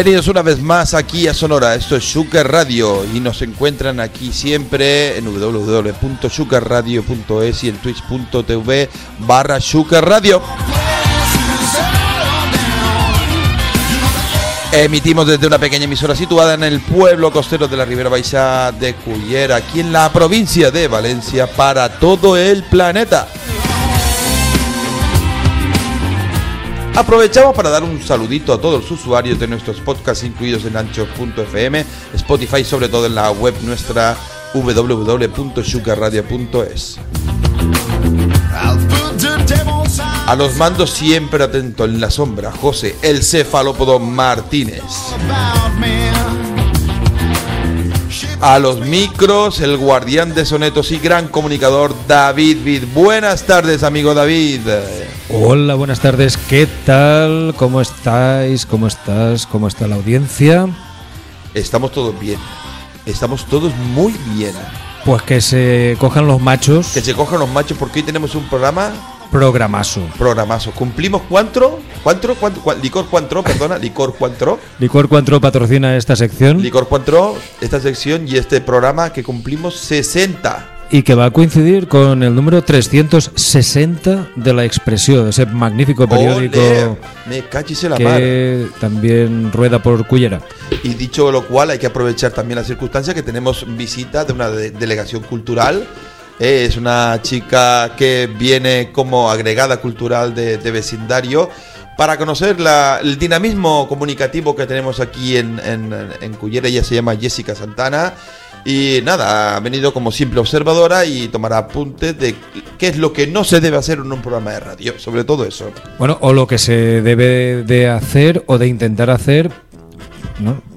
Bienvenidos una vez más aquí a Sonora, esto es Shuker Radio y nos encuentran aquí siempre en www.shukerradio.es y en twitch.tv barra Shuker Radio. Emitimos desde una pequeña emisora situada en el pueblo costero de la Ribera Baixa de Cullera, aquí en la provincia de Valencia, para todo el planeta. Aprovechamos para dar un saludito a todos los usuarios de nuestros podcasts incluidos en ancho.fm, Spotify, sobre todo en la web nuestra www.sugarradio.es. A los mandos siempre atento en la sombra, José, el cefalópodo Martínez. A los micros, el guardián de sonetos y gran comunicador David Vid. Buenas tardes, amigo David. Hola, buenas tardes. ¿Qué tal? ¿Cómo estáis? ¿Cómo estás? ¿Cómo está la audiencia? Estamos todos bien. Estamos todos muy bien. Pues que se cojan los machos. Que se cojan los machos porque hoy tenemos un programa Programazo. Programazo. ¿Cumplimos cuánto? ¿Cuánto? ¿Cuánto? licor cuantro, perdona, licor cuantro. Licor cuantro patrocina esta sección. Licor cuantro, esta sección y este programa que cumplimos 60. Y que va a coincidir con el número 360 de la expresión, ese magnífico periódico Me la que también rueda por Cullera. Y dicho lo cual, hay que aprovechar también la circunstancia que tenemos visita de una delegación cultural es una chica que viene como agregada cultural de, vecindario para conocer el dinamismo comunicativo que tenemos aquí en, en, en Cullera. Ella se llama Jessica Santana. Y nada, ha venido como simple observadora y tomará apuntes de qué es lo que no se debe hacer en un programa de radio, sobre todo eso. Bueno, o lo que se debe de hacer o de intentar hacer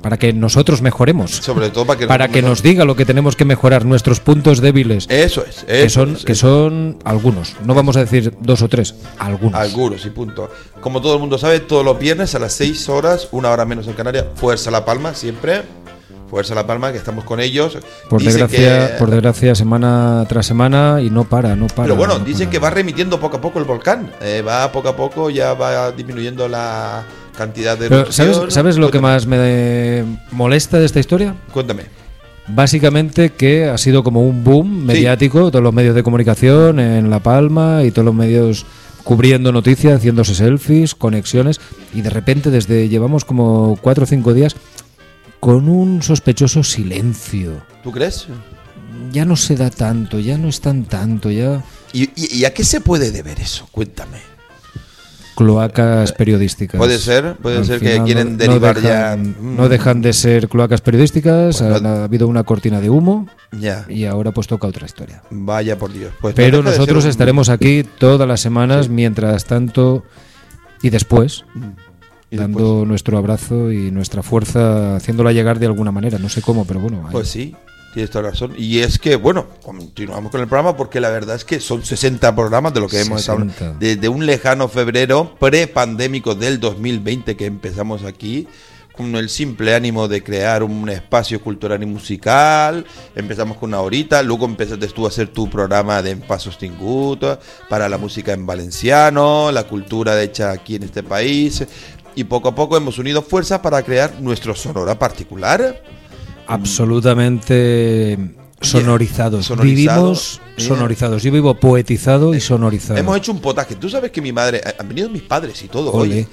para que nosotros mejoremos. Sobre todo para que, para que nos diga lo que tenemos que mejorar, nuestros puntos débiles. Eso es. que son, que son algunos. No vamos a decir dos o tres, algunos. Algunos y punto. Como todo el mundo sabe, todos los viernes a las 6 horas, una hora menos en Canarias, Fuerza La Palma, siempre. Fuerza La Palma, que estamos con ellos. Por desgracia, por desgracia, semana tras semana y no para, no para. Pero bueno, dicen que va remitiendo poco a poco el volcán. Eh, va poco a poco, ya va disminuyendo la cantidad de... ¿sabes, ¿Sabes lo que más me molesta de esta historia? Cuéntame. Básicamente que ha sido como un boom mediático, todos los medios de comunicación en La Palma y todos los medios cubriendo noticias, haciéndose selfies, conexiones, y de repente desde llevamos como cuatro o cinco días con un sospechoso silencio. ¿Tú crees? Ya no se da tanto, ya no es tan tanto, ya... ¿Y, y a qué se puede deber eso? Cuéntame cloacas periodísticas. Puede ser, puede ser que quieren derivar ya. No dejan de ser cloacas periodísticas, pues ha, habido una cortina de humo ya. y ahora pues toca otra historia. Vaya por Dios. Pues Pero nosotros estaremos aquí todas las semanas, mientras tanto y después. Mm. dando nuestro abrazo y nuestra fuerza, haciéndola llegar de alguna manera, no sé cómo, pero bueno. Pues sí, Tienes toda razón. Y es que, bueno, continuamos con el programa porque la verdad es que son 60 programas de lo que hemos estado desde un lejano febrero prepandémico del 2020 que empezamos aquí con el simple ánimo de crear un espacio cultural y musical. Empezamos con una horita, luego empezaste tú a hacer tu programa de Pasos Tingut para la música en valenciano, la cultura hecha aquí en este país. Y poco a poco hemos unido fuerzas para crear nuestro sonora particular absolutamente sonorizados. Vivimos sonorizados. Yo vivo poetizado y sonorizado. Hemos hecho un potaje. Tú sabes que mi madre. Eh, han venido mis padres y todo. hoy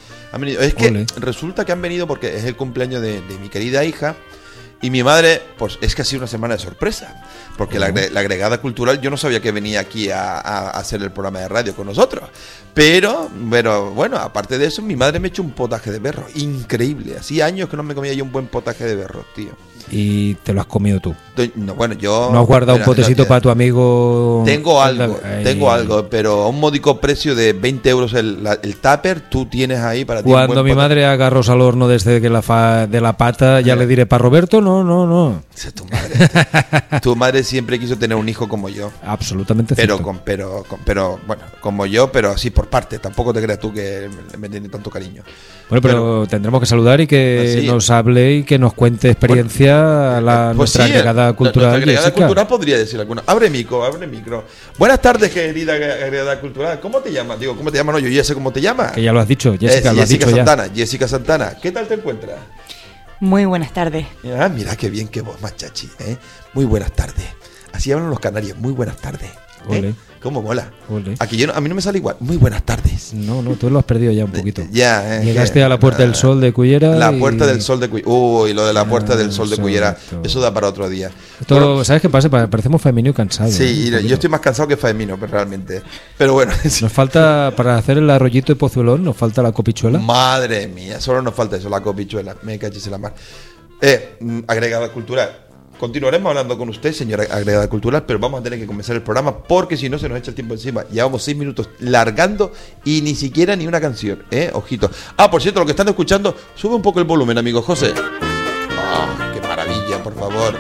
Es que resulta que han venido porque es el cumpleaños de, mi querida hija. Y mi madre, pues es que ha sido una semana de sorpresa. Porque la, agregada cultural, yo no sabía que venía aquí a, hacer el programa de radio con nosotros. Pero, pero bueno, aparte de eso, mi madre me echó un potaje de berro. Increíble. Hacía años que no me comía yo un buen potaje de berro, tío y te lo has comido tú. No, bueno, yo. ¿No has guardado un potecito para tu amigo? Tengo algo, tengo algo, pero a un módico precio de 20 euros el, el tupper, tú tienes ahí para ti. Cuando mi madre haga arroz al horno desde que la fa, de la pata, ya le diré para Roberto, no, no, no. Tu madre tu madre siempre quiso tener un hijo como yo. Absolutamente pero con, pero, pero, bueno, como yo, pero así por parte. Tampoco te creas tú que me tiene tanto cariño. Bueno, pero, tendremos que saludar y que nos hable y que nos cuente experiencia la, pues nuestra agregada cultural. Nuestra agregada cultural podría decir alguna. Abre micro, abre micro. Buenas tardes, querida agregada cultural. ¿Cómo te llamas? Digo, ¿cómo te llamas? No, yo ya sé cómo te llamas. Que ya lo has dicho, Jessica, lo has dicho Santana. Jessica Santana. ¿Qué tal te encuentras? Muy buenas tardes. Ah, mira qué bien que vos, machachi. ¿eh? Muy buenas tardes. Así hablan los canarios. Muy buenas tardes. ¿Eh? ¿Cómo mola? Aquí yo a mí no me sale igual. Muy buenas tardes. No, no, tú lo has perdido ya un poquito. Ya, eh, Llegaste a la Puerta del Sol de Cuyera. La Puerta del Sol de Cuyera. Uy, lo de la Puerta del Sol de Cuyera. Eso da para otro día. ¿Sabes qué pasa? Parecemos Femino y cansado. Sí, yo estoy más cansado que Femino, pero realmente. Pero bueno. Nos falta, para hacer el arroyito de Pozuelón, nos falta la copichuela. Madre mía, solo nos falta eso, la copichuela. Me cachis en la mar. Eh, mm, agregada cultural Continuaremos hablando con usted, señora agregada cultural, pero vamos a tener que comenzar el programa porque si no se nos echa el tiempo encima. Llevamos seis minutos largando y ni siquiera ni una canción, ¿eh? Ojito. Ah, por cierto, lo que están escuchando, sube un poco el volumen, amigo José. Ah, qué maravilla, por favor.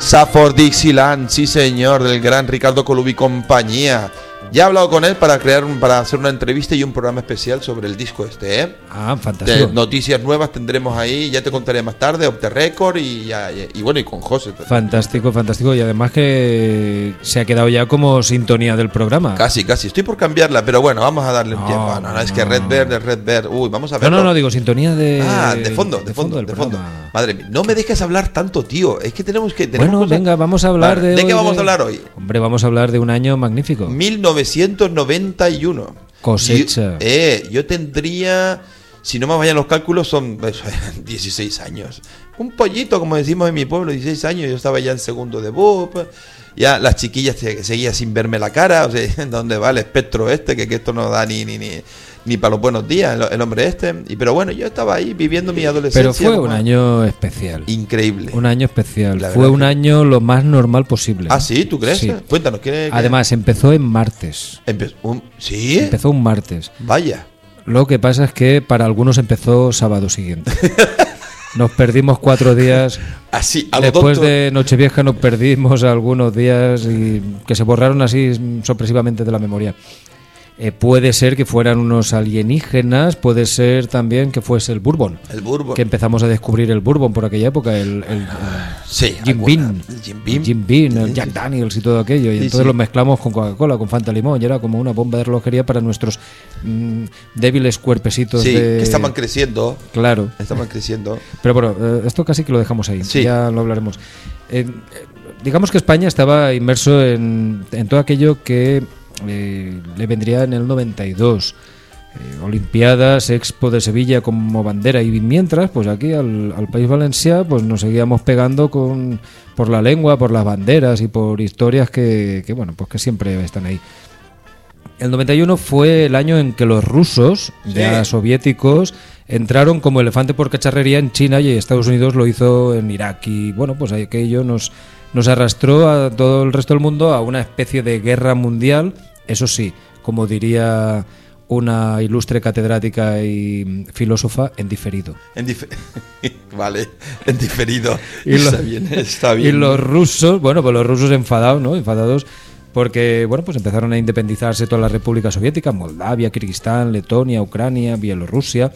Safford Dixieland, sí señor, del gran Ricardo Colubi compañía. Ya he hablado con él para crear para hacer una entrevista y un programa especial sobre el disco este, ¿eh? Ah, fantástico. noticias nuevas tendremos ahí, ya te contaré más tarde, Opte Record y, y, bueno, y con José. Fantástico, fantástico. Y además que se ha quedado ya como sintonía del programa. Casi, casi. Estoy por cambiarla, pero bueno, vamos a darle un tiempo. No, no, es que Red Verde, Red Verde. Uy, vamos a ver. No, no, no, digo sintonía de. Ah, de fondo, de, fondo, de fondo. Madre mía, no me dejes hablar tanto, tío. Es que tenemos que. bueno, venga, vamos a hablar de. ¿De qué vamos a hablar hoy? Hombre, vamos a hablar de un año magnífico. 1991. Cosecha. Yo, eh, yo tendría. Si no me vayan los cálculos, son 16 años. Un pollito, como decimos en mi pueblo, 16 años. Yo estaba ya en segundo de BUP. Ya las chiquillas seguían sin verme la cara. O sea, ¿dónde va el espectro este? Que, que esto no da ni, ni, ni, ni para los buenos días, el, hombre este. Y, pero bueno, yo estaba ahí viviendo mi adolescencia. Pero fue un año especial. Increíble. Un año especial. fue un año lo más normal posible. Ah, sí, ¿tú crees? Cuéntanos. ¿qué, Además, empezó en martes. un, ¿Sí? Empezó un martes. Vaya. Lo que pasa es que para algunos empezó sábado siguiente. Nos perdimos cuatro días. Así, Después de Nochevieja nos perdimos algunos días y que se borraron así sorpresivamente de la memoria. Eh, puede ser que fueran unos alienígenas, puede ser también que fuese el Bourbon. El Bourbon. Que empezamos a descubrir el Bourbon por aquella época, el, el, sí, Jim Beam, Jim Beam, el Jack Daniels y todo aquello. Y entonces lo mezclamos con Coca-Cola, con Fanta Limón, y era como una bomba de relojería para nuestros mm, débiles cuerpecitos. Sí, que estaban creciendo. Claro. Estaban creciendo. Pero bueno, eh, esto casi que lo dejamos ahí, ya lo hablaremos. Eh, digamos que España estaba inmerso en, en todo aquello que eh, le vendría en el 92. Eh, Olimpiadas, Expo de Sevilla como bandera y mientras, pues aquí al, País Valencia pues nos seguíamos pegando con, por la lengua, por las banderas y por historias que, bueno, pues que siempre están ahí. El 91 fue el año en que los rusos, ya soviéticos, entraron como elefante por cacharrería en China y Estados Unidos lo hizo en Irak. Y bueno, pues aquello nos, nos arrastró a todo el resto del mundo a una especie de guerra mundial, eso sí, como diría una ilustre catedrática y filósofa en diferido. vale, en diferido. Y está, bien, está bien. Y los rusos, bueno, pues los rusos enfadados, ¿no? Enfadados porque, bueno, pues empezaron a independizarse todas las repúblicas soviéticas, Moldavia, Kirguistán, Letonia, Ucrania, Bielorrusia.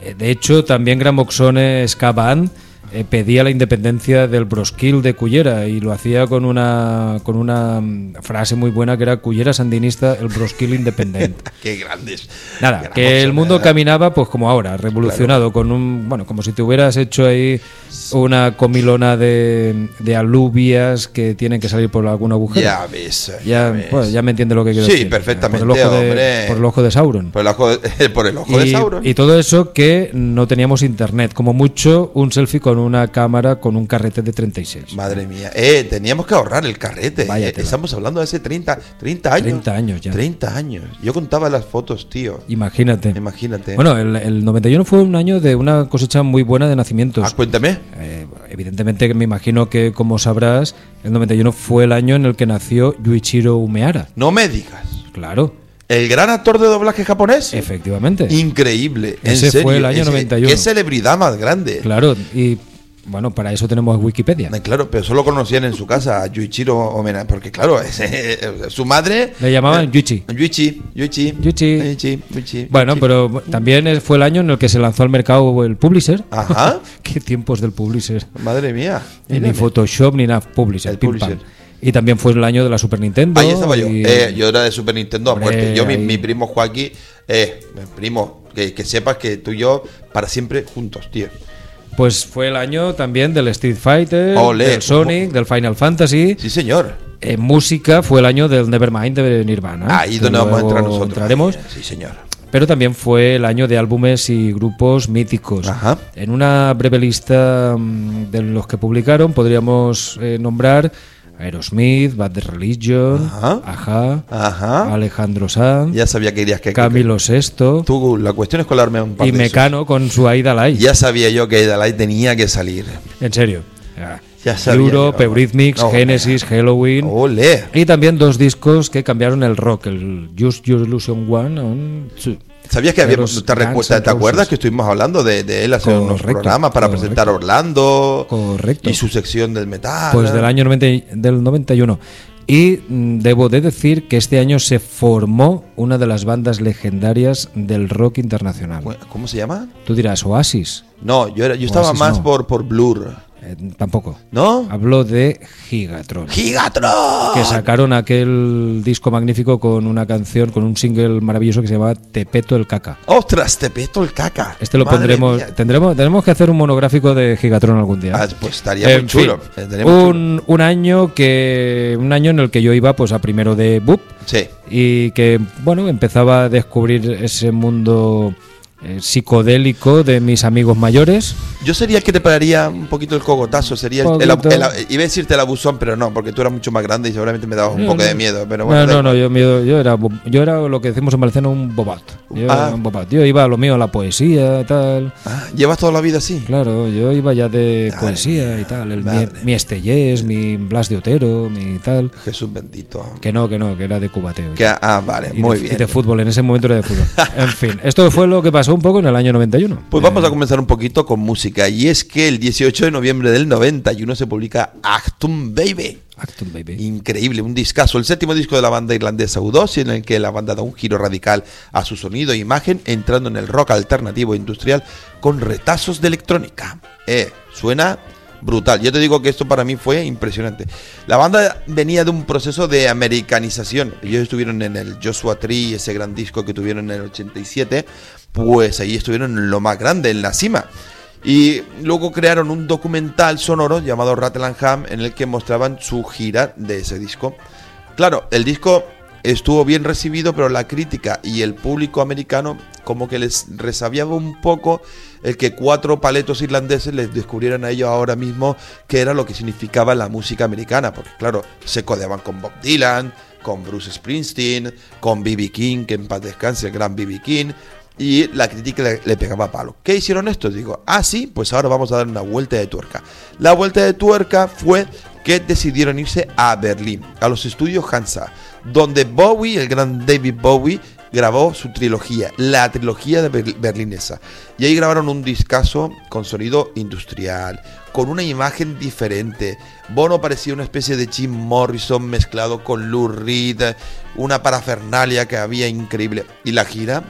Eh, de hecho, también Gramoxone Skaban eh, pedía la independencia del Broskil de Cullera y lo hacía con una con una mm, frase muy buena que era Cullera sandinista, el Broskil independiente. Qué grandes. Nada, que el mundo caminaba pues como ahora, revolucionado con un bueno, como si te hubieras hecho ahí una comilona de, de alubias que tienen que salir por algún agujero. Ya ves. Ya, ya, me entiende lo que quiero decir. Sí, perfectamente. Por el, ojo de, por el ojo de Sauron. Por el ojo de, por el ojo y, Sauron. Y todo eso que no teníamos internet. Como mucho, un selfie con una cámara con un carrete de 36. Madre mía. Eh, teníamos que ahorrar el carrete. Eh, estamos hablando de hace 30, 30 años. 30 años ya. 30 años. Yo contaba las fotos, tío. Imagínate. Imagínate. Bueno, el, el 91 fue un año de una cosecha muy buena de nacimientos. Ah, cuéntame. Eh, evidentemente, me imagino que, como sabrás, el 91 fue el año en el que nació Yuichiro Umeara. No me digas. Claro. El gran actor de doblaje japonés. Efectivamente. Increíble. Ese fue el año 91. Qué celebridad más grande. Claro, y Bueno, para eso tenemos Wikipedia. Eh, Claro, pero solo conocían en su casa a Yuichiro Omena, porque claro, eh, su madre... Le llamaban Yuichi. Yuichi, Yuichi. Yuichi. Yuichi, Yuichi, Bueno, Yuichi. pero también fue el año en el que se lanzó al mercado el Publisher. Ajá. Qué tiempos del Publisher. Madre mía. Ni. Photoshop ni nada, Publisher. El pim, Publisher. pam. Y también fue el año de la Super Nintendo. Ahí estaba yo. y- Eh, yo era de Super Nintendo a muerte. Yo, mi, mi primo Joaquín, eh, mi primo, que, que sepas que tú y yo, para siempre juntos, tío. Pues fue el año también del Street Fighter, del Sonic, del Final Fantasy. Sí, señor. En música fue el año del Nevermind de Nirvana. Ahí que donde vamos a entrar nosotros. Entraremos. Sí, señor. Pero también fue el año de álbumes y grupos míticos. Ajá. En una breve lista mm, de los que publicaron podríamos eh, nombrar Aerosmith, Bad Religion, Ajá. Ajá, Ajá. Alejandro Sanz, Ya sabía que irías que... Camilo VI Tú, la cuestión es colarme un par y de esos. Mecano con su Aida Light. Ya sabía yo que Idalai tenía que salir. En serio. Ah. Ya sabía Europe. Eurythmics, Genesis, Halloween. Ole. Y también dos discos que cambiaron el rock, el Just Your Illusion One on Two. ¿Sabías que habíamos, te, te- acuerdas que estuvimos hablando de, de él hace unos programas para correcto. presentar a Orlando Correcto. y su sección del metal? Pues del año 90 y- del 91. Y mm, debo de decir que este año se formó una de las bandas legendarias del rock internacional. ¿Cómo se llama? Tú dirás Oasis. No, yo, era, yo estaba más no. por, por Blur. Eh, tampoco. ¿No? Hablo de Gigatron. ¡Gigatron! que sacaron aquel disco magnífico con una canción, con un single maravilloso que se llama Te peto el caca. ¡Ostras, te peto el caca! Este lo Madre pondremos, mía. tendremos, tenemos que hacer un monográfico de Gigatron algún día. Ah, pues estaría En muy chulo. fin, chulo. un, un año que un año en el que yo iba pues a primero de BUP Sí. y que bueno empezaba a descubrir ese mundo eh, psicodélico de mis amigos mayores. Yo sería el que te pararía un poquito el cogotazo. Sería el, el el- iba a decirte el abusón, pero no, porque tú eras mucho más grande y seguramente me dabas un No, poco no. de miedo. Pero bueno, no, no, no, yo, miedo- yo era yo era lo que decimos en Valenciano un bobat. Yo, Ah. un bobat. yo iba a lo mío, a la poesía y tal. Ah, ¿Llevas toda la vida así? Claro, yo iba ya de Madre poesía y tal. El, mi, mi Estellés, mi Blas de Otero, mi tal. Jesús bendito. Que no, que no, que era de cubateo. Que- ah, vale, y muy de, bien. y de fútbol, en ese momento era de fútbol. en fin, esto fue lo que pasó un poco en el año 91. Pues vamos a comenzar un poquito con música. Y es que el 18 de noviembre del 91 se publica Actum Baby. Acton Baby. Increíble, un discazo, el séptimo disco de la banda irlandesa U2, en el que la banda da un giro radical a su sonido e imagen, entrando en el rock alternativo industrial con retazos de electrónica. Eh, suena brutal. Yo te digo que esto para mí fue impresionante. La banda venía de un proceso de americanización. Ellos estuvieron en el Joshua Tree, ese gran disco que tuvieron en el 87, pues ahí estuvieron en lo más grande, en la cima. Y luego crearon un documental sonoro llamado Rattle and Ham en el que mostraban su gira de ese disco. Claro, el disco estuvo bien recibido, pero la crítica y el público americano como que les resabiaba un poco el que cuatro paletos irlandeses les descubrieran a ellos ahora mismo qué era lo que significaba la música americana, porque claro, se codeaban con Bob Dylan, con Bruce Springsteen, con B.B. King, que en paz descanse el gran B.B. King, y la crítica le, pegaba palo. ¿Qué hicieron estos? Digo, ah, sí, pues ahora vamos a dar una vuelta de tuerca. La vuelta de tuerca fue que decidieron irse a Berlín, a los estudios Hansa, donde Bowie, el gran David Bowie, grabó su trilogía, la trilogía de Ber- berlinesa. Y ahí grabaron un discazo con sonido industrial, con una imagen diferente. Bono parecía una especie de Jim Morrison mezclado con Lou Reed, una parafernalia que había increíble. Y la gira,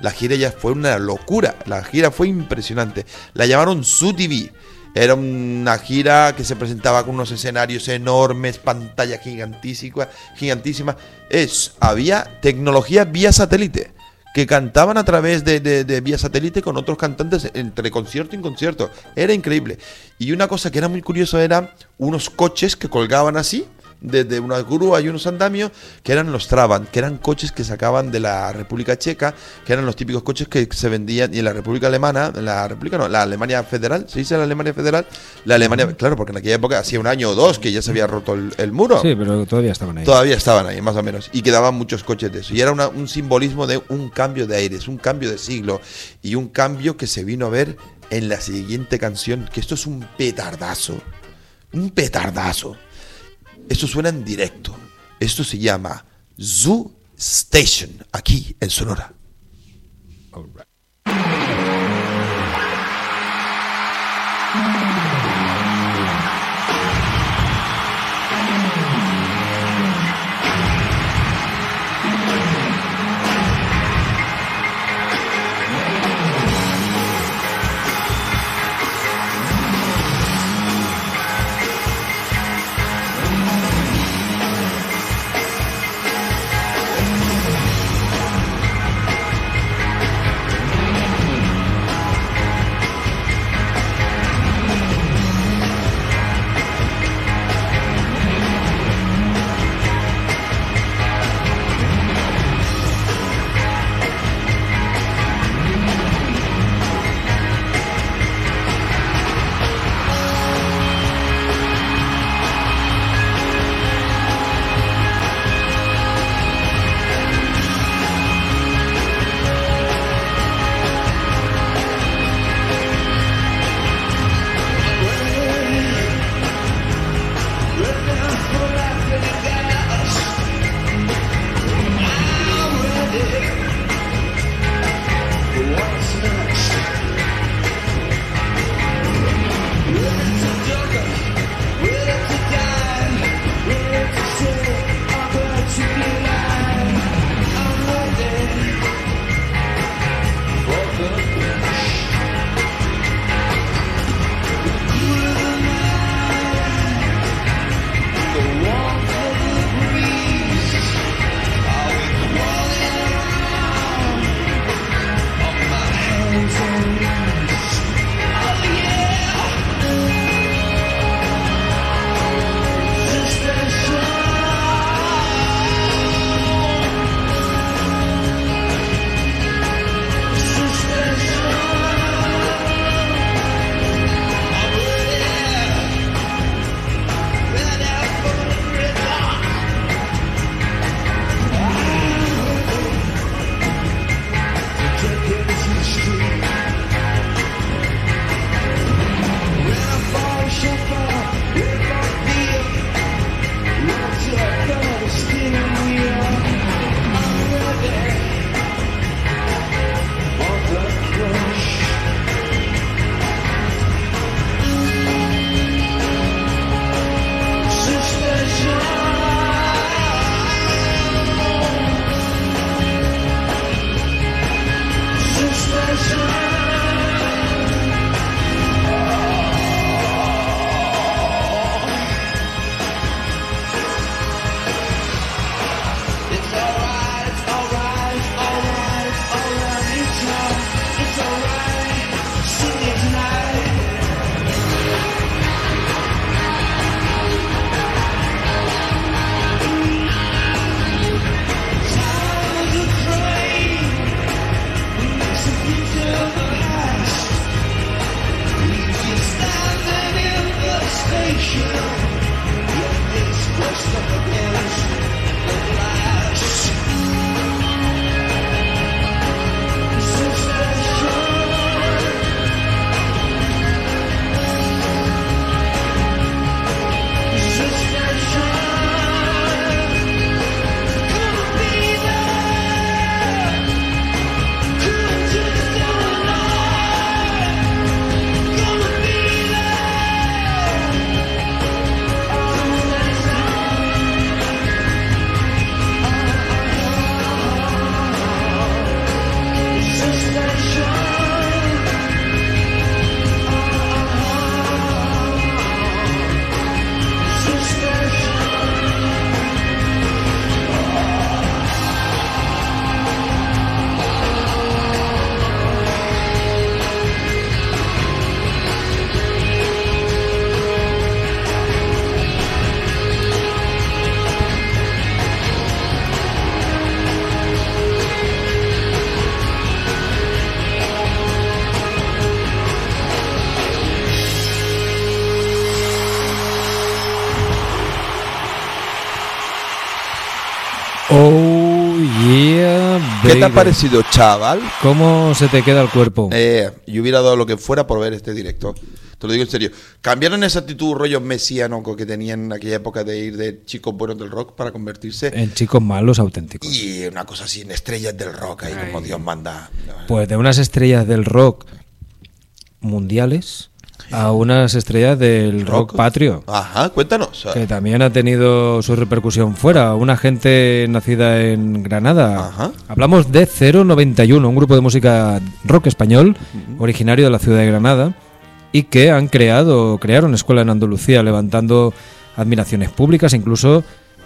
la gira ya fue una locura, la gira fue impresionante. La llamaron Su TV. Era una gira que se presentaba con unos escenarios enormes, pantalla gigantísima, gigantísima. Es, había tecnología vía satélite, que cantaban a través de, de- de vía satélite con otros cantantes entre concierto y concierto. Era increíble. Y una cosa que era muy curioso era unos coches que colgaban así, desde una grúa y unos andamios, que eran los Trabant, que eran coches que sacaban de la República Checa, que eran los típicos coches que se vendían y en la República Alemana, en la República no, la Alemania Federal, ¿se dice la Alemania Federal? La Alemania, claro, porque en aquella época hacía un año o dos que ya se había roto el, el muro. Sí, pero todavía estaban ahí. Todavía estaban ahí, más o menos. Y quedaban muchos coches de eso. Y era una- un simbolismo de un cambio de aires, un cambio de siglo. Y un cambio que se vino a ver en la siguiente canción, que esto es un petardazo. Un petardazo. Esto suena en directo. Esto se llama Zoo Station, aquí en Sonora. ¿Qué te ha parecido, chaval? ¿Cómo se te queda el cuerpo? Eh, yo hubiera dado lo que fuera por ver este directo. Te lo digo en serio. Cambiaron esa actitud rollo mesiano que tenían en aquella época de ir de chicos buenos del rock para convertirse En chicos malos auténticos. y una cosa así en estrellas del rock ahí como Dios manda. Pues de unas estrellas del rock mundiales a unas estrellas del rock, patrio. Ajá, cuéntanos. Que también ha tenido su repercusión fuera. Una gente nacida en Granada. Ajá. Hablamos de 091, un grupo de música rock español, originario de la ciudad de Granada, y que han creado, crearon escuela en Andalucía, levantando admiraciones públicas, incluso,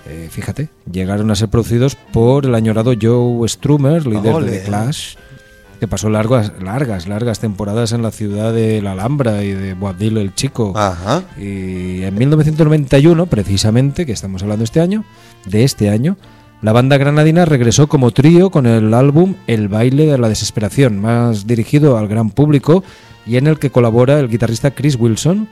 eh, fíjate, llegaron a ser producidos por el añorado Joe Strummer, líder Ole. de The Clash, que pasó largas, largas, largas temporadas en la ciudad de La Alhambra y de Boabdil el Chico. Ajá. Y en 1991, precisamente, que estamos hablando este año, de este año, la banda granadina regresó como trío con el álbum El baile de la desesperación, más dirigido al gran público y en el que colabora el guitarrista Chris Wilson,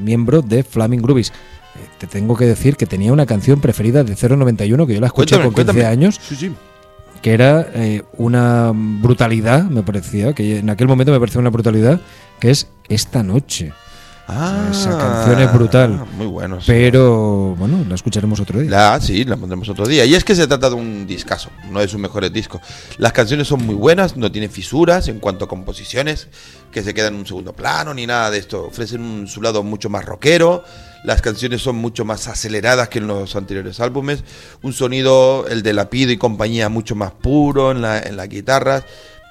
miembro de Flaming Groovies. Eh, Te tengo que decir que tenía una canción preferida de 091 que yo la escuché Cuéntame, con 15 cuéntame. años Sí, sí. Que era eh, una brutalidad, me parecía, que en aquel momento me parecía una brutalidad, que es Esta noche. Ah, Esa canción es brutal. Muy bueno. sí. Pero bueno, la escucharemos otro día. La, sí, la pondremos otro día. Y es que se trata de un discazo, uno de sus mejores discos. Las canciones son muy buenas, no tienen fisuras en cuanto a composiciones, que se quedan en un segundo plano, ni nada de esto. Ofrecen un, su lado mucho más rockero. Las canciones son mucho más aceleradas que en los anteriores álbumes. Un sonido, el de Lapido y compañía, mucho más puro en, la, en las guitarras.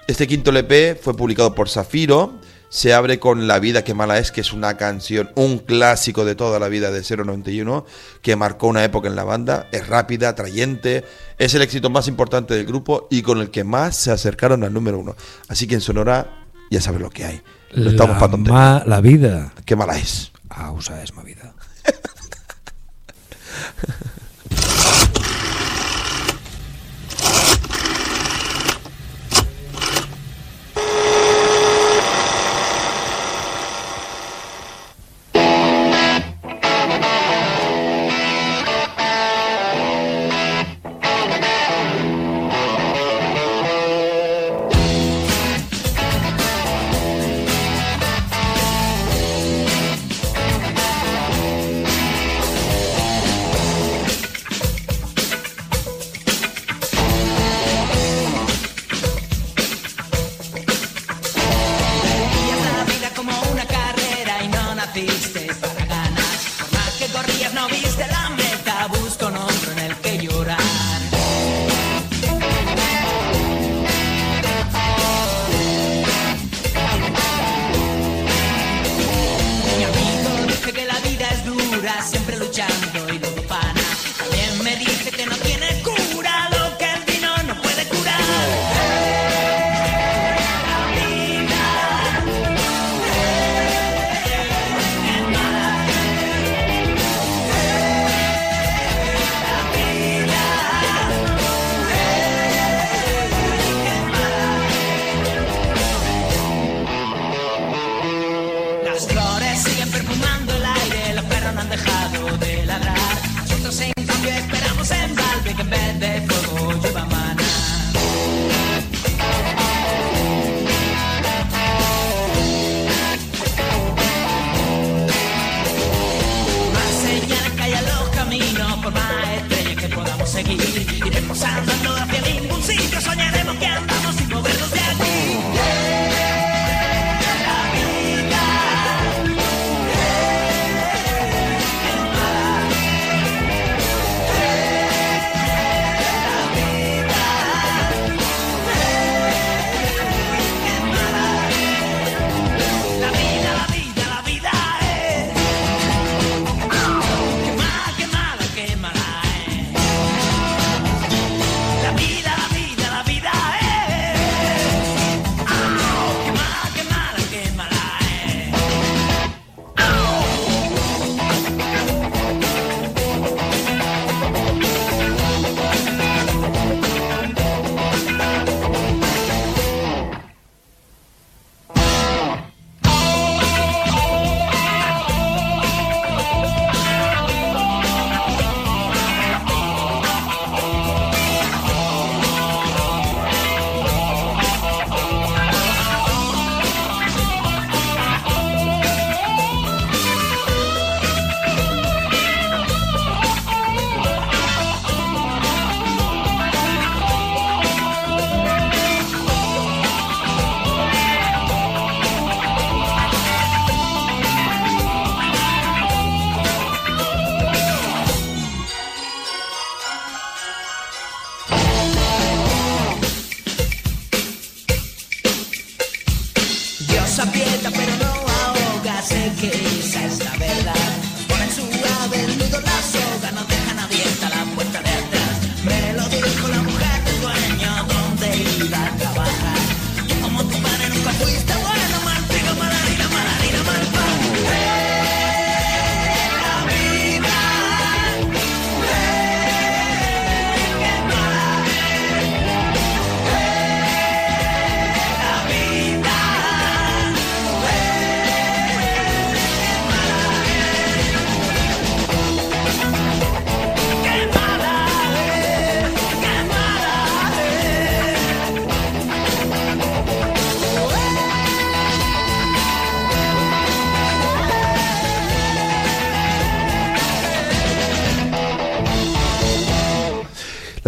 Este quinto LP fue publicado por Zafiro. Se abre con La vida que mala es, que es una canción, un clásico de toda la vida de 091, que marcó una época en la banda. Es rápida, atrayente, es el éxito más importante del grupo y con el que más se acercaron al número uno. Así que en Sonora ya sabes lo que hay. No estamos para tonterías. la vida. Qué mala es. Ausa es ma vida.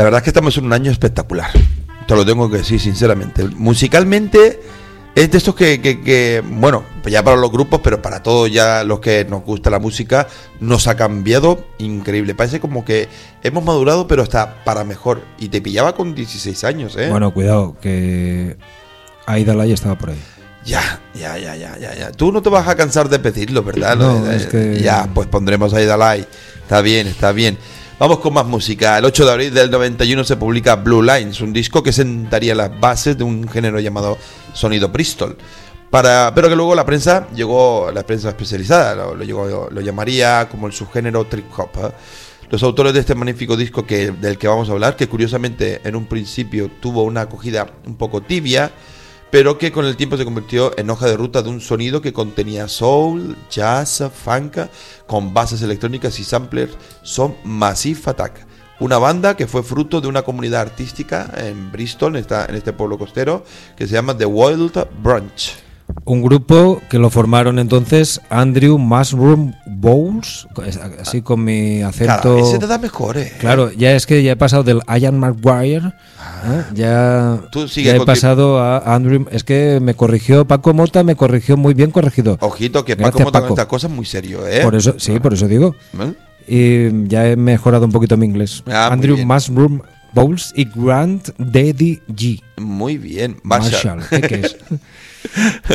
verdad es que estamos en un año espectacular. Te lo tengo que decir sinceramente. Musicalmente es de estos que, que, bueno, ya para los grupos, pero para todos ya los que nos gusta la música, nos ha cambiado increíble. Parece como que hemos madurado, pero hasta para mejor. Y te pillaba con 16 años, ¿eh? Bueno, cuidado, que Aida Lai estaba por ahí. Ya, ya, ya, ya, ya, ya. Tú no te vas a cansar de pedirlo, ¿verdad? No, es que... Ya, pues pondremos Aida Lai. Está bien, está bien. Vamos con más música. El 8 de abril del 91 se publica Blue Lines, un disco que sentaría las bases de un género llamado sonido Bristol. Pero que luego la prensa llegó, la prensa especializada, lo, lo, lo llamaría como el subgénero trip hop. ¿eh? Los autores de este magnífico disco que, del que vamos a hablar, que curiosamente en un principio tuvo una acogida un poco tibia, pero que con el tiempo se convirtió en hoja de ruta de un sonido que contenía soul, jazz, funk, con bases electrónicas y samplers, son Massive Attack. Una banda que fue fruto de una comunidad artística en Bristol, en, esta, en este pueblo costero, que se llama The Wild Branch. Un grupo que lo formaron entonces Andrew Mushroom Bowles, así con mi acento. Cada se te da mejor, eh. Claro, ya es que ya he pasado del Ian McGuire, ¿eh? ya, ya he pasado a Andrew. Es que me corrigió Paco Mota, me corrigió muy bien corregido. Ojito, que Paco Mota con estas cosas muy serio, ¿eh? Por eso, sí, por eso digo. ¿Eh? Y ya he mejorado un poquito mi inglés. Ah, Andrew. Mushroom Bowles y Grant Daddy G. Muy bien, Marshall. Marshall, ¿qué es?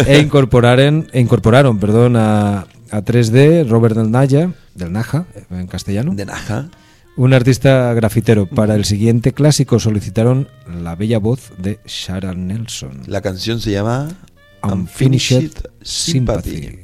e incorporaron, e incorporaron perdón, a, a 3D Robert del Naya, del Naja, en castellano, De Naja. Un artista grafitero. Para el siguiente clásico solicitaron la bella voz de Sharon Nelson. La canción se llama Unfinished Sympathy. Thank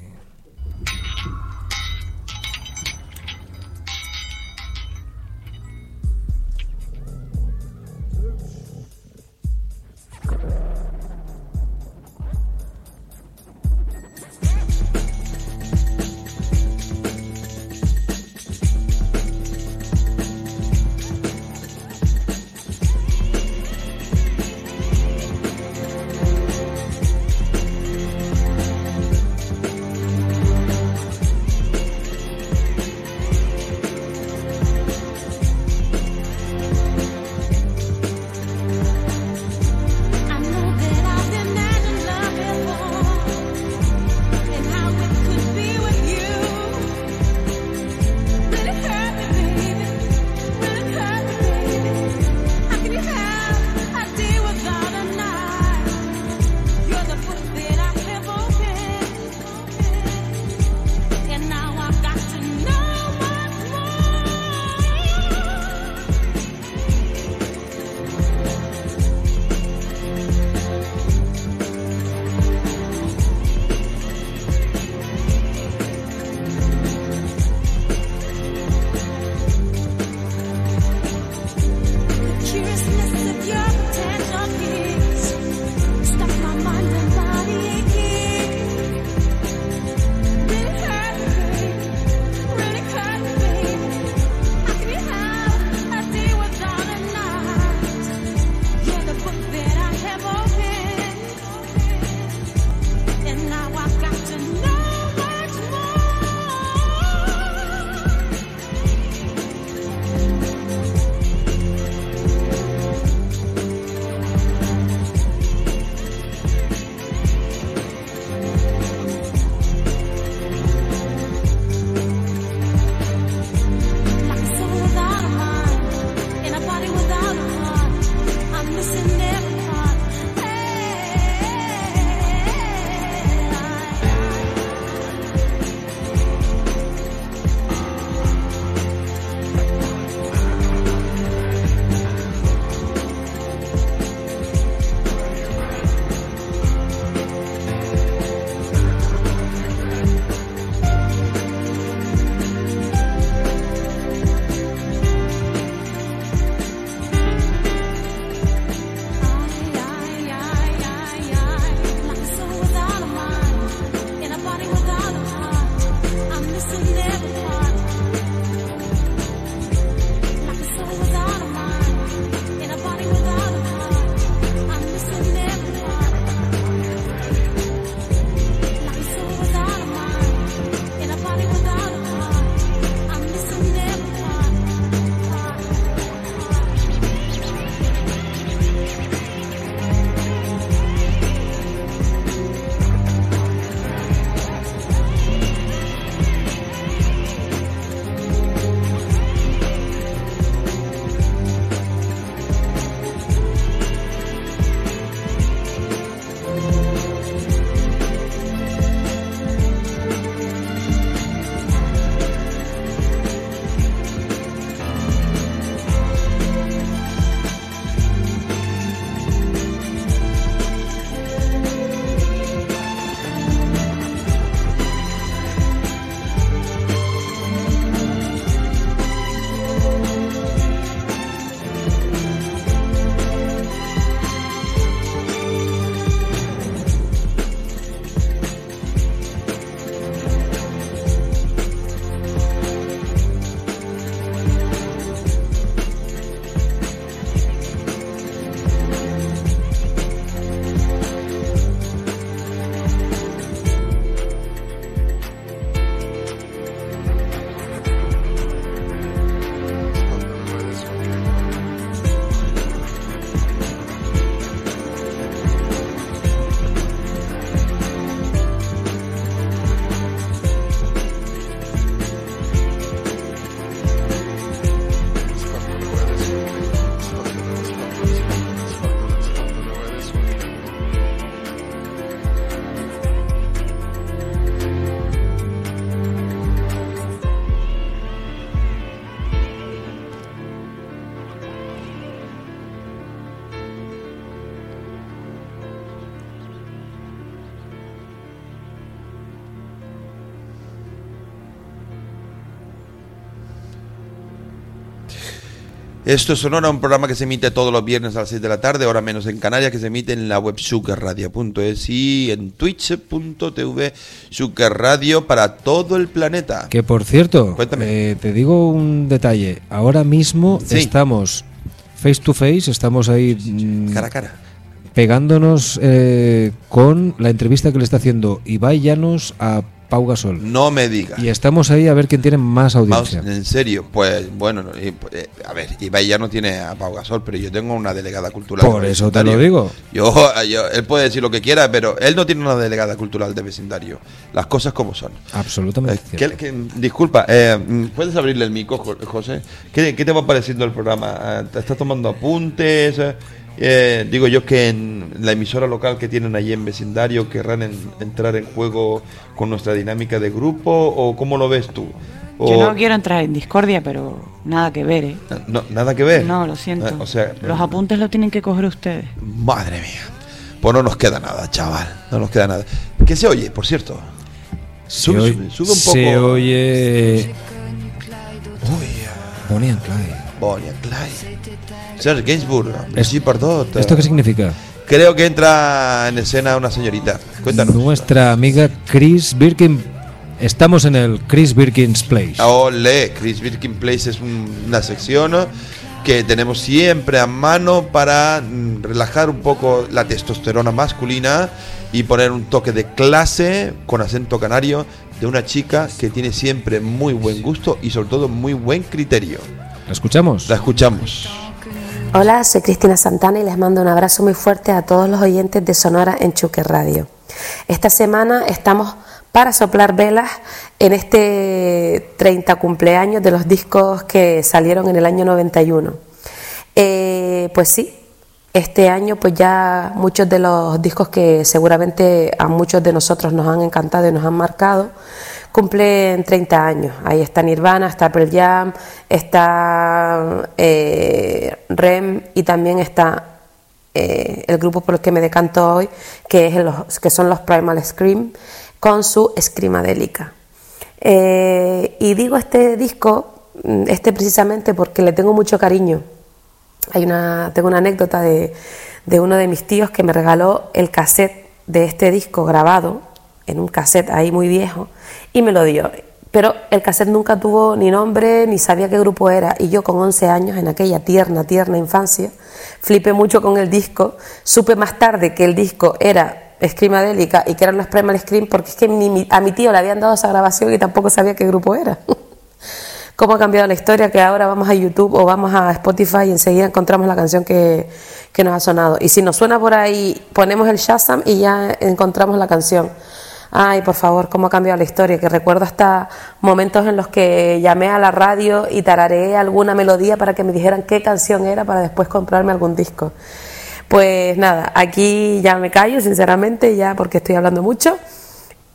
Esto es Sonora, un programa que se emite todos los viernes a las 6 de la tarde, hora menos en Canarias, que se emite en la web sucarradio.es y en twitch.tv sucarradio para todo el planeta. Que por cierto, eh, te digo un detalle. Ahora mismo estamos face to face, estamos ahí... Mm, cara a cara pegándonos eh, con la entrevista que le está haciendo Ibai Llanos a Pau Gasol. No me diga. Y estamos ahí a ver quién tiene más audiencia. en serio, pues bueno, eh, a ver, Ibai ya no tiene a Pau Gasol, pero yo tengo una delegada cultural. Por eso te lo digo. Yo, él puede decir lo que quiera, pero él no tiene una delegada cultural de vecindario. Las cosas como son. Absolutamente. Eh, disculpa, eh, ¿puedes abrirle el micro, José? ¿Qué, ¿Qué, te va pareciendo el programa? ¿Te estás tomando apuntes? Eh, digo yo que en la emisora local que tienen allí en vecindario querrán entrar en juego con nuestra dinámica de grupo o cómo lo ves tú? Yo no quiero entrar en discordia, pero nada que ver, ¿eh? No, nada que ver. No, lo siento. Ah, o sea, los apuntes lo tienen que coger ustedes. Madre mía. Pues no nos queda nada, chaval. No nos queda nada. ¿Qué se oye, por cierto? Sube, un poco. Se oye. Uy, Bonnie and Clyde. Bonnie and Clyde. Serge Gainsbourg, ¿Esto qué significa? Creo que entra en escena una señorita. Cuéntanos. Nuestra amiga Chris Birkin. Estamos en el Chris Birkin's Place. Ole, Chris Birkin Place es una sección que tenemos siempre a mano para mm, relajar un poco la testosterona masculina y poner un toque de clase con acento canario de una chica que tiene siempre muy buen gusto y sobre todo muy buen criterio. ¿La escuchamos? La escuchamos. Hola, soy Cristina Santana y les mando un abrazo muy fuerte a todos los oyentes de Sonora en Chuque Radio. Esta semana estamos para soplar velas en este 30 cumpleaños de los discos que salieron en el año 91. Eh, pues sí, este año pues ya muchos de los discos que seguramente a muchos de nosotros nos han encantado y nos han marcado cumplen 30 años. Ahí está Nirvana, está Pearl Jam, está eh, Rem y también está eh, el grupo por el que me decanto hoy, que, es los, que son los Primal Scream, con su Scrimadélica. Eh, y digo este disco, mm, este precisamente porque le tengo mucho cariño. Hay una, tengo una anécdota de, de uno de mis tíos que me regaló el cassette de este disco grabado en un cassette ahí muy viejo y me lo dio. Pero el cassette nunca tuvo ni nombre ni sabía qué grupo era y yo con 11 años en aquella tierna, tierna infancia flipé mucho con el disco. Supe más tarde que el disco era Screamadélica y que eran los Primal Scream porque es que a mi tío le habían dado esa grabación y tampoco sabía qué grupo era. cómo ha cambiado la historia que ahora vamos a YouTube o vamos a Spotify y enseguida encontramos la canción que, que nos ha sonado. Y si nos suena por ahí, ponemos el Shazam y ya encontramos la canción. Ay, por favor, cómo ha cambiado la historia, que recuerdo hasta momentos en los que llamé a la radio y tarareé alguna melodía para que me dijeran qué canción era para después comprarme algún disco. Pues nada, aquí ya me callo, sinceramente, ya porque estoy hablando mucho,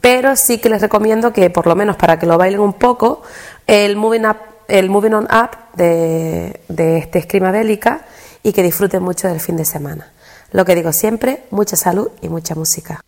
pero sí que les recomiendo que por lo menos para que lo bailen un poco, el Moving, up, el moving On Up de, de este Escrima Bélica y que disfruten mucho del fin de semana. Lo que digo siempre, mucha salud y mucha música.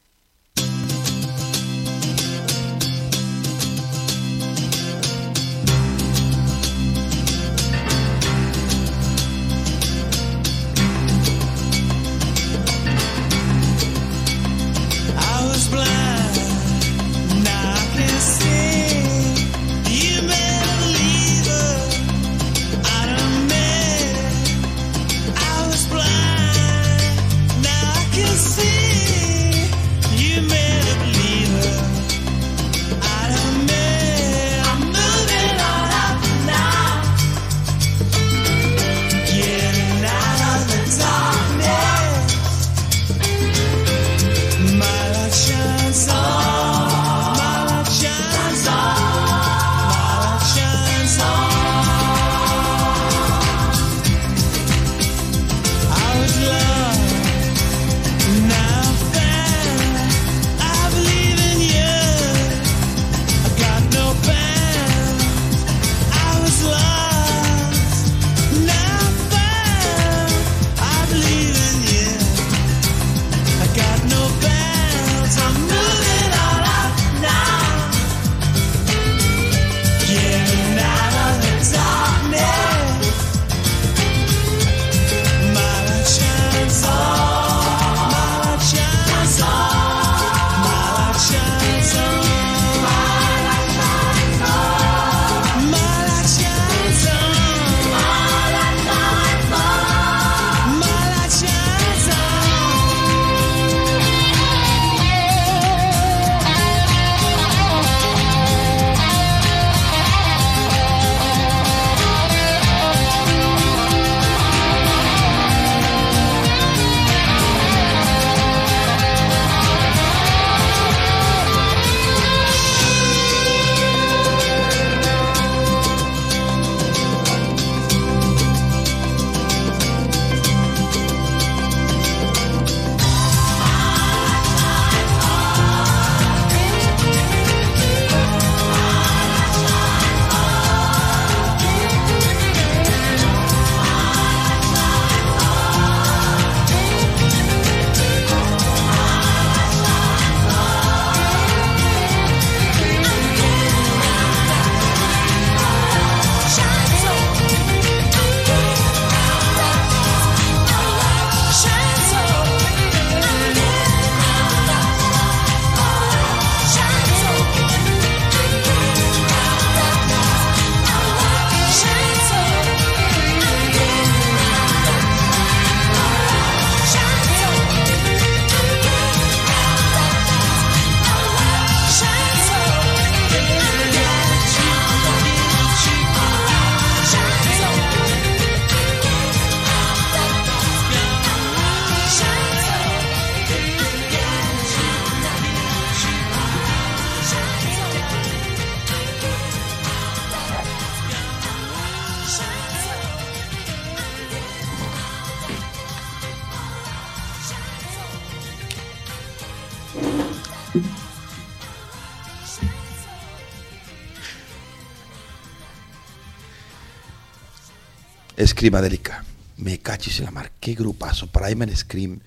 Delica. Me cachis en la mar. Qué grupazo. Primer Scream.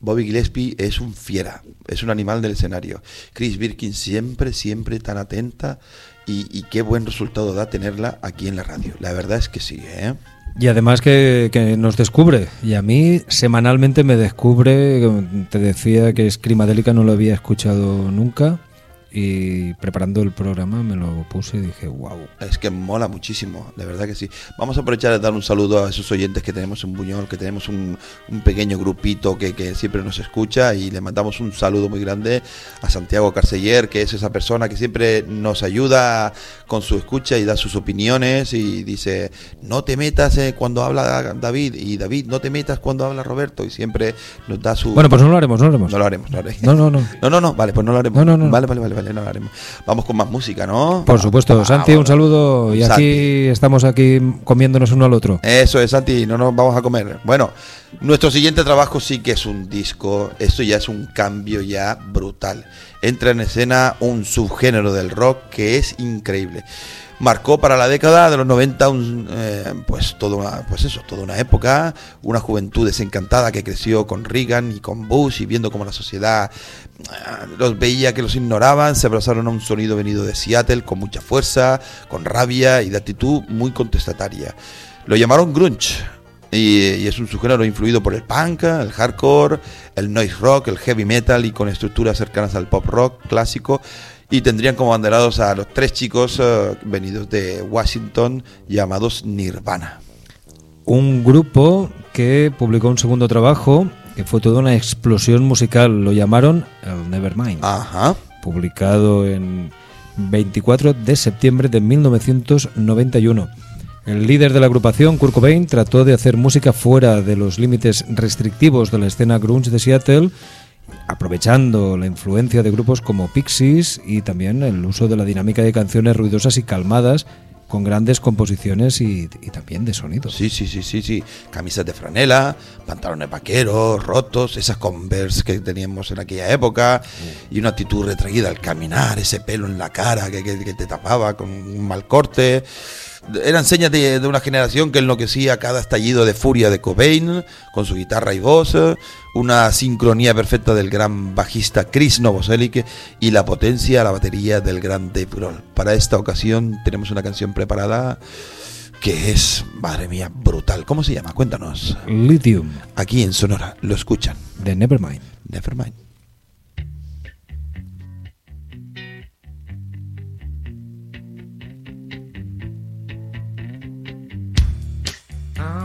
Bobby Gillespie es un fiera, es un animal del escenario. Chris Birkin siempre, siempre tan atenta y, qué buen resultado da tenerla aquí en la radio. La verdad es que sí, ¿eh? Y además que, nos descubre. Y a mí semanalmente me descubre, te decía que Scrimadélica no lo había escuchado nunca y preparando el programa me lo puse y dije, wow. Es que mola muchísimo, de verdad que sí. Vamos a aprovechar de dar un saludo a esos oyentes que tenemos en Buñol, que tenemos un, pequeño grupito que, que, siempre nos escucha y le mandamos un saludo muy grande a Santiago Carceller, que es esa persona que siempre nos ayuda con su escucha y da sus opiniones y dice, no te metas eh, cuando habla David y David, no te metas cuando habla Roberto y siempre nos da su... Bueno, pues no lo haremos, no lo haremos. No lo haremos, no lo haremos. No, no, no. No, no, no, vale, pues no lo haremos. No, no, no. Vale, vale, vale. Vamos con más música, ¿no? Por supuesto. Santi, un saludo. Y aquí estamos aquí comiéndonos uno al otro. Eso es, Santi, no nos vamos a comer. Bueno, nuestro siguiente trabajo sí que es un disco. Esto ya es un cambio ya brutal. Entra en escena un subgénero del rock que es increíble marcó para la década de los 90 un, eh, pues toda pues eso toda una época una juventud desencantada que creció con Reagan y con Bush y viendo cómo la sociedad eh, los veía que los ignoraban se abrazaron a un sonido venido de Seattle con mucha fuerza con rabia y de actitud muy contestataria. Lo llamaron grunge y, y, es un subgénero influido por el punk, el hardcore, el noise rock, el heavy metal y con estructuras cercanas al pop rock clásico y tendrían como banderados a los tres chicos eh, venidos de Washington llamados Nirvana. Un grupo que publicó un segundo trabajo que fue toda una explosión musical, lo llamaron el Nevermind. Ajá. Publicado en 24 de septiembre de 1991. El líder de la agrupación, Kurt Cobain, trató de hacer música fuera de los límites restrictivos de la escena grunge de Seattle aprovechando la influencia de grupos como Pixies y también el uso de la dinámica de canciones ruidosas y calmadas con grandes composiciones y, también de sonido. Sí, sí, sí, sí, sí. Camisas de franela, pantalones vaqueros, rotos, esas Converse que teníamos en aquella época y una actitud retraída al caminar, ese pelo en la cara que, que te tapaba con un mal corte eran señas de, una generación que enloquecía cada estallido de furia de Cobain con su guitarra y voz, una sincronía perfecta del gran bajista Chris Novoselic y la potencia a la batería del gran Dave Grohl. Para esta ocasión tenemos una canción preparada que es, madre mía, brutal. ¿Cómo se llama? Cuéntanos. Lithium. Aquí en Sonora, lo escuchan. De Nevermind. Nevermind.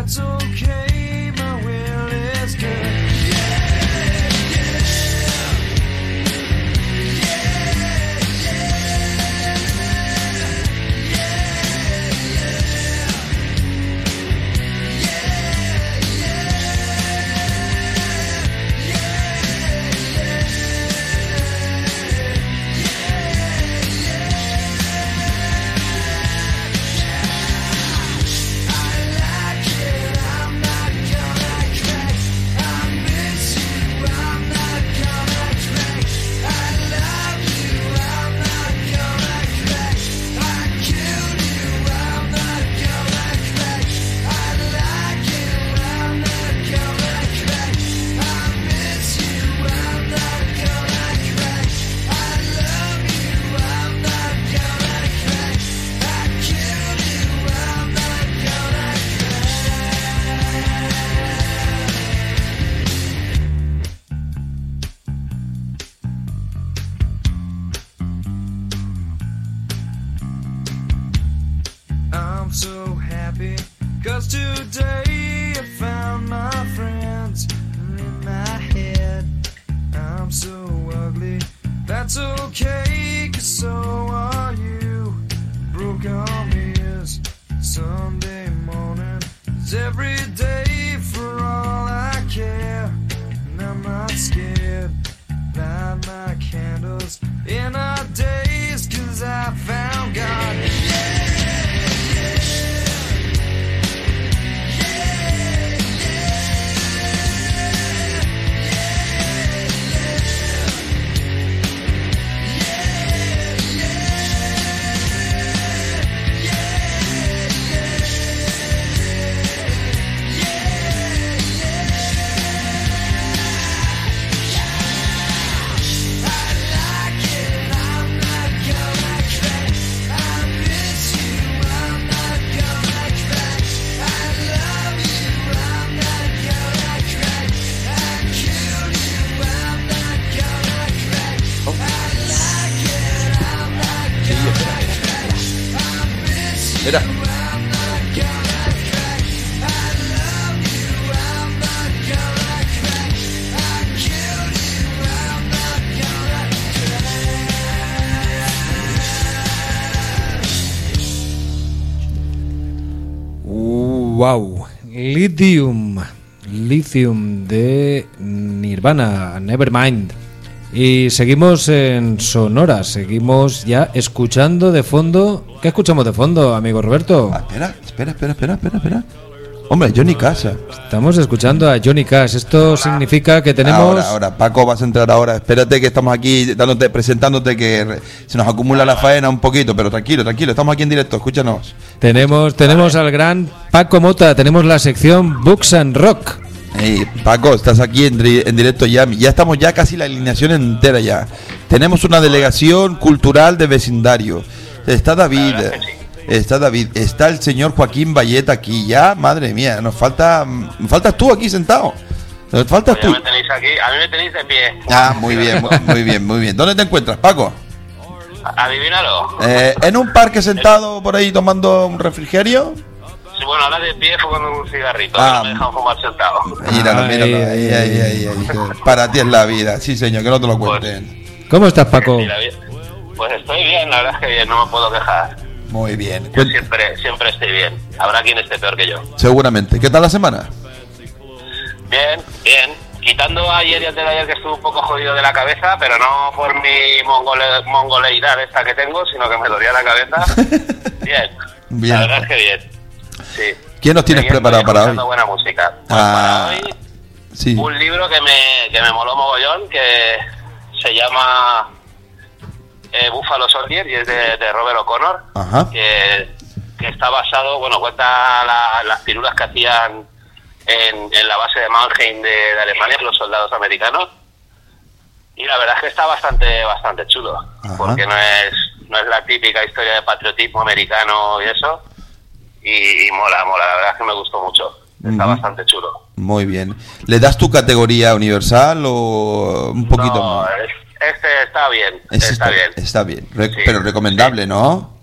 that's all. Lithium, Lithium de Nirvana, Nevermind. Y seguimos en Sonora, seguimos ya escuchando de fondo. ¿Qué escuchamos de fondo, amigo Roberto? Ah, espera, espera, espera, espera, espera, espera. Hombre, Johnny Casa. Estamos escuchando a Johnny Cash. Esto significa que tenemos. Ahora, ahora, Paco, vas a entrar ahora. Espérate que estamos aquí dándote, presentándote que se nos acumula la faena un poquito, pero tranquilo, tranquilo, estamos aquí en directo, escúchanos. Tenemos, tenemos al gran Paco Mota, tenemos la sección Books and Rock. Paco, estás aquí en, en directo ya. Ya estamos ya casi la alineación entera ya. Tenemos una delegación cultural de vecindario. Está David. Está David. Está el señor Joaquín Valleta aquí ya. Madre mía, nos falta. mm, Faltas tú aquí sentado. Nos faltas Pues tú. me tenéis aquí, a mí me tenéis de pie. Ah, muy bien, muy- muy bien, muy bien. ¿Dónde te encuentras, Paco? Adivínalo. Eh, ¿En un parque sentado por ahí tomando un refrigerio? Sí, bueno, ahora de pie fumando un cigarrito. Ah. no me dejan fumar sentado. Míralo, míralo. Ahí, ahí, ahí, ahí. Para ti es la vida. Sí, señor, que no te lo cuenten. ¿Cómo estás, Paco? Vi- Pues estoy bien, la verdad es que bien, no me puedo quejar. Muy bien. Yo siempre, siempre estoy bien. Habrá quien esté peor que yo. Seguramente. ¿Qué tal la semana? Bien, bien. Quitando ayer y antes de ayer que estuve un poco jodido de la cabeza, pero no por mi mongole- mongoleidad esta que tengo, sino que me dolía la cabeza. Bien. Bien. La verdad es que bien. Sí. ¿Quién nos tienes preparado para hoy? buena música. Pues Ah, para hoy, Sí. un libro que me, que me moló mogollón, que se llama eh, Buffalo Soldier y es de, de Robert O'Connor, que, que está basado, bueno, cuenta la- las pirulas que hacían en, en la base de Mannheim de, de Alemania los soldados americanos. Y la verdad es que está bastante bastante chulo, Ajá. porque no es, no es la típica historia de patriotismo americano y eso. Y, y mola, mola, la verdad es que me gustó mucho. Está bastante chulo. Muy bien. ¿Le das tu categoría universal o un poquito No, más? es- este está bien, Ese está, bien. Está bien. Re- Sí, pero recomendable, ¿no?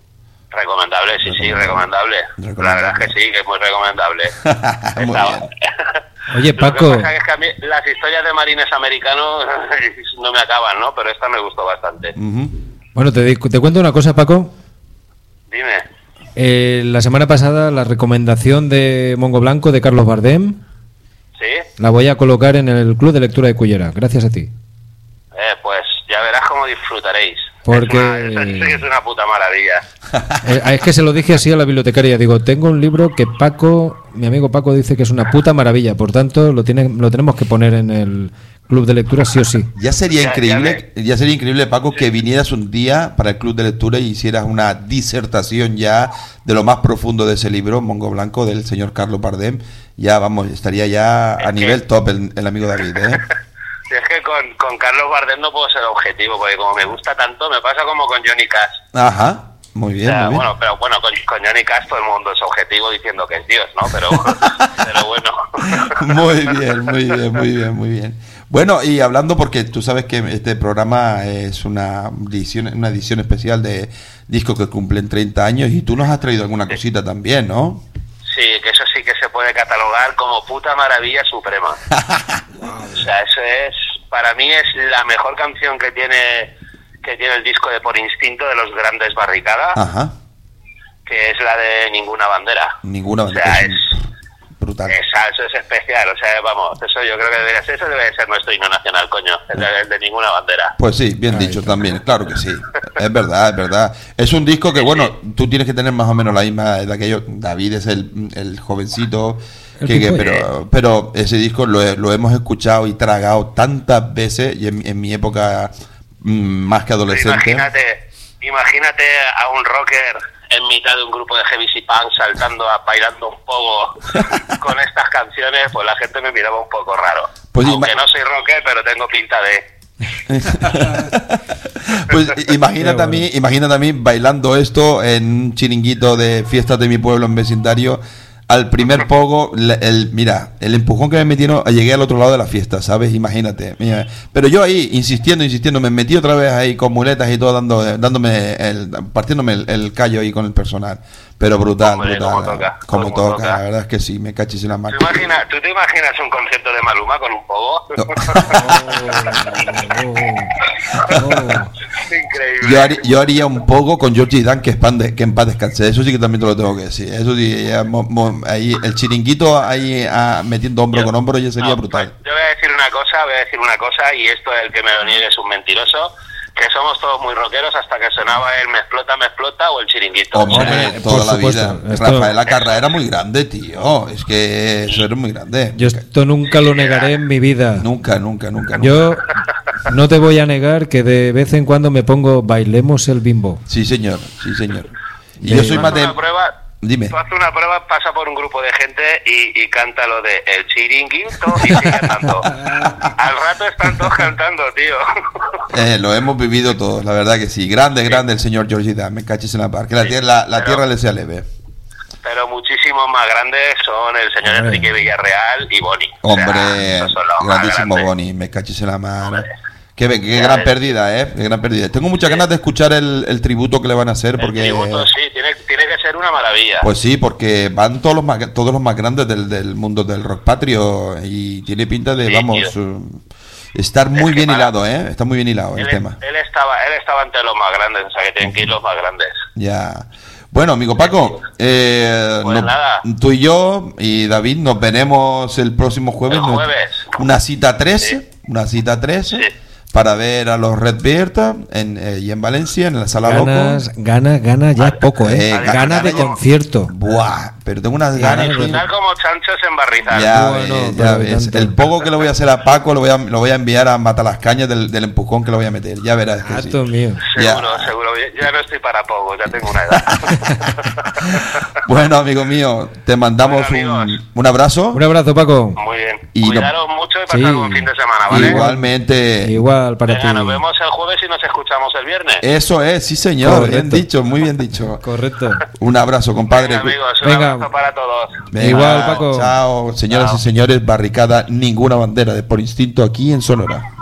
Recomendable, sí, sí, recomendable. Recomendable. La verdad es que sí, que es muy recomendable. Muy Está- bien. Oye, Lo Paco. que pasa es que a mí las historias de marines americanos no me acaban, ¿no? Pero esta me gustó bastante. Bueno, te, te cuento una cosa, Paco. Dime. Eh, la semana pasada la recomendación de Mongo Blanco de Carlos Bardem ¿Sí? la voy a colocar en el Club de Lectura de Cullera, gracias a ti. Eh, pues ya verás cómo disfrutaréis. Porque- Es una, es, es una puta maravilla. Eh, es que se lo dije así a la bibliotecaria, digo, tengo un libro que Paco, mi amigo Paco dice que es una puta maravilla, por tanto lo, tiene, lo tenemos que poner en el Club de Lectura sí o sí. Ya sería Ya- increíble, ya, sería increíble, Paco, que vinieras un día para el club de lectura y hicieras una disertación ya de lo más profundo de ese libro, Mongo Blanco, del señor Carlos Bardem. Ya, vamos, estaría ya a nivel top el, el amigo David, ¿eh? Si es que con, con Carlos Bardem no puedo ser objetivo, porque como me gusta tanto, me pasa como con Johnny Cash. Ajá, muy O bien, sea, muy bien. bueno, pero bueno, con, con Johnny Cash todo el mundo es objetivo diciendo que es Dios, ¿no? Pero, pero bueno. Muy bien, muy bien, muy bien, muy bien. Bueno, y hablando porque tú sabes que este programa es una edición, una edición especial de discos que cumplen 30 años y tú nos has traído alguna cosita también, ¿no? Puede catalogar como puta maravilla suprema. o sea, eso es, para mí es la mejor canción que tiene que tiene el disco de Por Instinto de los Grandes Barricada, Ajá. que es la de Ninguna Bandera. Ninguna O sea, es, brutal. esa- eso es especial. O sea, vamos, eso yo creo que debería ser, eso debe de ser nuestro himno nacional, coño, el de, el de Ninguna Bandera. Pues sí, bien dicho también, claro que sí. Es verdad, es verdad. Es un disco que, bueno, tú tienes que tener más o menos la misma edad que yo. David es el, el jovencito. El que- pero, pero ese disco lo, he- lo hemos escuchado y tragado tantas veces y en, en mi época mm, más que adolescente. Imagínate, imagínate a un rocker en mitad de un grupo de heavy punk saltando, a, bailando un poco con estas canciones, pues la gente me miraba un poco raro. Pues Aunque no soy rocker, pero tengo pinta de... Pues imagínate Qué a mí, imagínate a mí bailando esto en un chiringuito de fiestas de mi pueblo en vecindario. Al primer poco, la- el, mira, el empujón que me metieron, llegué al otro lado de la fiesta, ¿sabes? Imagínate. mira. Pero yo ahí, insistiendo, insistiendo, me metí otra vez ahí con muletas y todo, dando, dándome el, partiéndome el, el callo ahí con el personal. Pero brutal, Hombre, brutal. como toca, como toca, toca. la verdad es que sí, me cachis en la ¿Tú, máquina. imaginas, ¿Tú te imaginas un concierto de Maluma con un pogo? Increíble. Yo haría, yo haría un poco con Georgie Dan que, es pan de- que en paz descanse. Eso sí que también te lo tengo que decir. Eso sí, ya mo- mo- ahí, el chiringuito ahí ah, metiendo hombro con hombro ya sería No, brutal. pues yo voy a decir una cosa, voy a decir una cosa, y esto el que me lo niegue es un mentiroso, que somos todos muy rockeros hasta que sonaba el me explota, me explota o el chiringuito. Hombre, toda por la supuesto. vida. Esto- Rafael Acarra era muy grande, tío. Es que eso era muy grande. Yo esto nunca lo negaré en mi vida. Nunca, nunca, nunca. nunca. Yo no te voy a negar que de vez en cuando me pongo bailemos el bimbo. Sí, señor, sí, señor. Y yo soy más de... prueba, Dime. Tú haces una prueba, pasa por un grupo de gente y, y canta lo de el chiringuito y sigue. Al rato están todos cantando, tío. Eh, lo hemos vivido todos, la verdad que sí. Grande, grande el señor Georgie Dan. Me cachis en la par. Que la, tierra, la, la pero- tierra le sea leve. Pero muchísimos más grandes son el señor Hombre. Enrique Villarreal y Boni. O sea, Hombre, los más grandísimo. Boni, me cachis en la mano. Qué, qué gran pérdida, ¿eh? Qué gran pérdida. Tengo muchas ganas de escuchar el, el tributo que le van a hacer El porque... tributo, sí, tiene, tiene ser una maravilla. Pues sí, porque van todos los más, todos los más grandes del, del mundo del rock patrio y tiene pinta de, Sí, vamos, tío. eh, estar muy Es bien hilado, ¿eh? Está muy bien hilado el tema. él estaba, él estaba entre los más grandes, o sea que tienen que ir los más grandes. Ya. Bueno, amigo Paco, eh, Pues tú y yo y David nos veremos el próximo jueves. El jueves. Una cita 13, Sí. una cita 13 Sí. Para ver a los en, eh, y en Valencia, en la Sala Ganas, Loco. gana, gana ya poco, ¿eh? Eh, Gana de concierto. Buah, pero tengo unas ganas. Disfrutar como chanchos en barrizal. Ya Bueno, ves, ya ves. El poco que le voy a hacer a Paco lo voy a, lo voy a enviar a matar las cañas del, del empujón que le voy a meter. Ya verás que sí. Mío. Seguro, Ya. seguro. Ya- no estoy para poco, ya tengo una edad. Bueno, amigo mío, te mandamos Bueno, un, un abrazo. Un abrazo, Paco. Muy bien. Y no- Cuidaros mucho y pasad Sí. un fin de semana, ¿vale? Igualmente. Igual para Venga, ti. nos vemos el jueves y nos escuchamos el viernes. Eso es, sí señor, bien dicho, muy bien dicho. Correcto. Un abrazo, compadre. Venga, amigos, Venga. Abrazo para todos. Venga, Igual, Paco. Chao, señoras Chao. y señores, barricada, ninguna bandera de por instinto aquí en Sonora.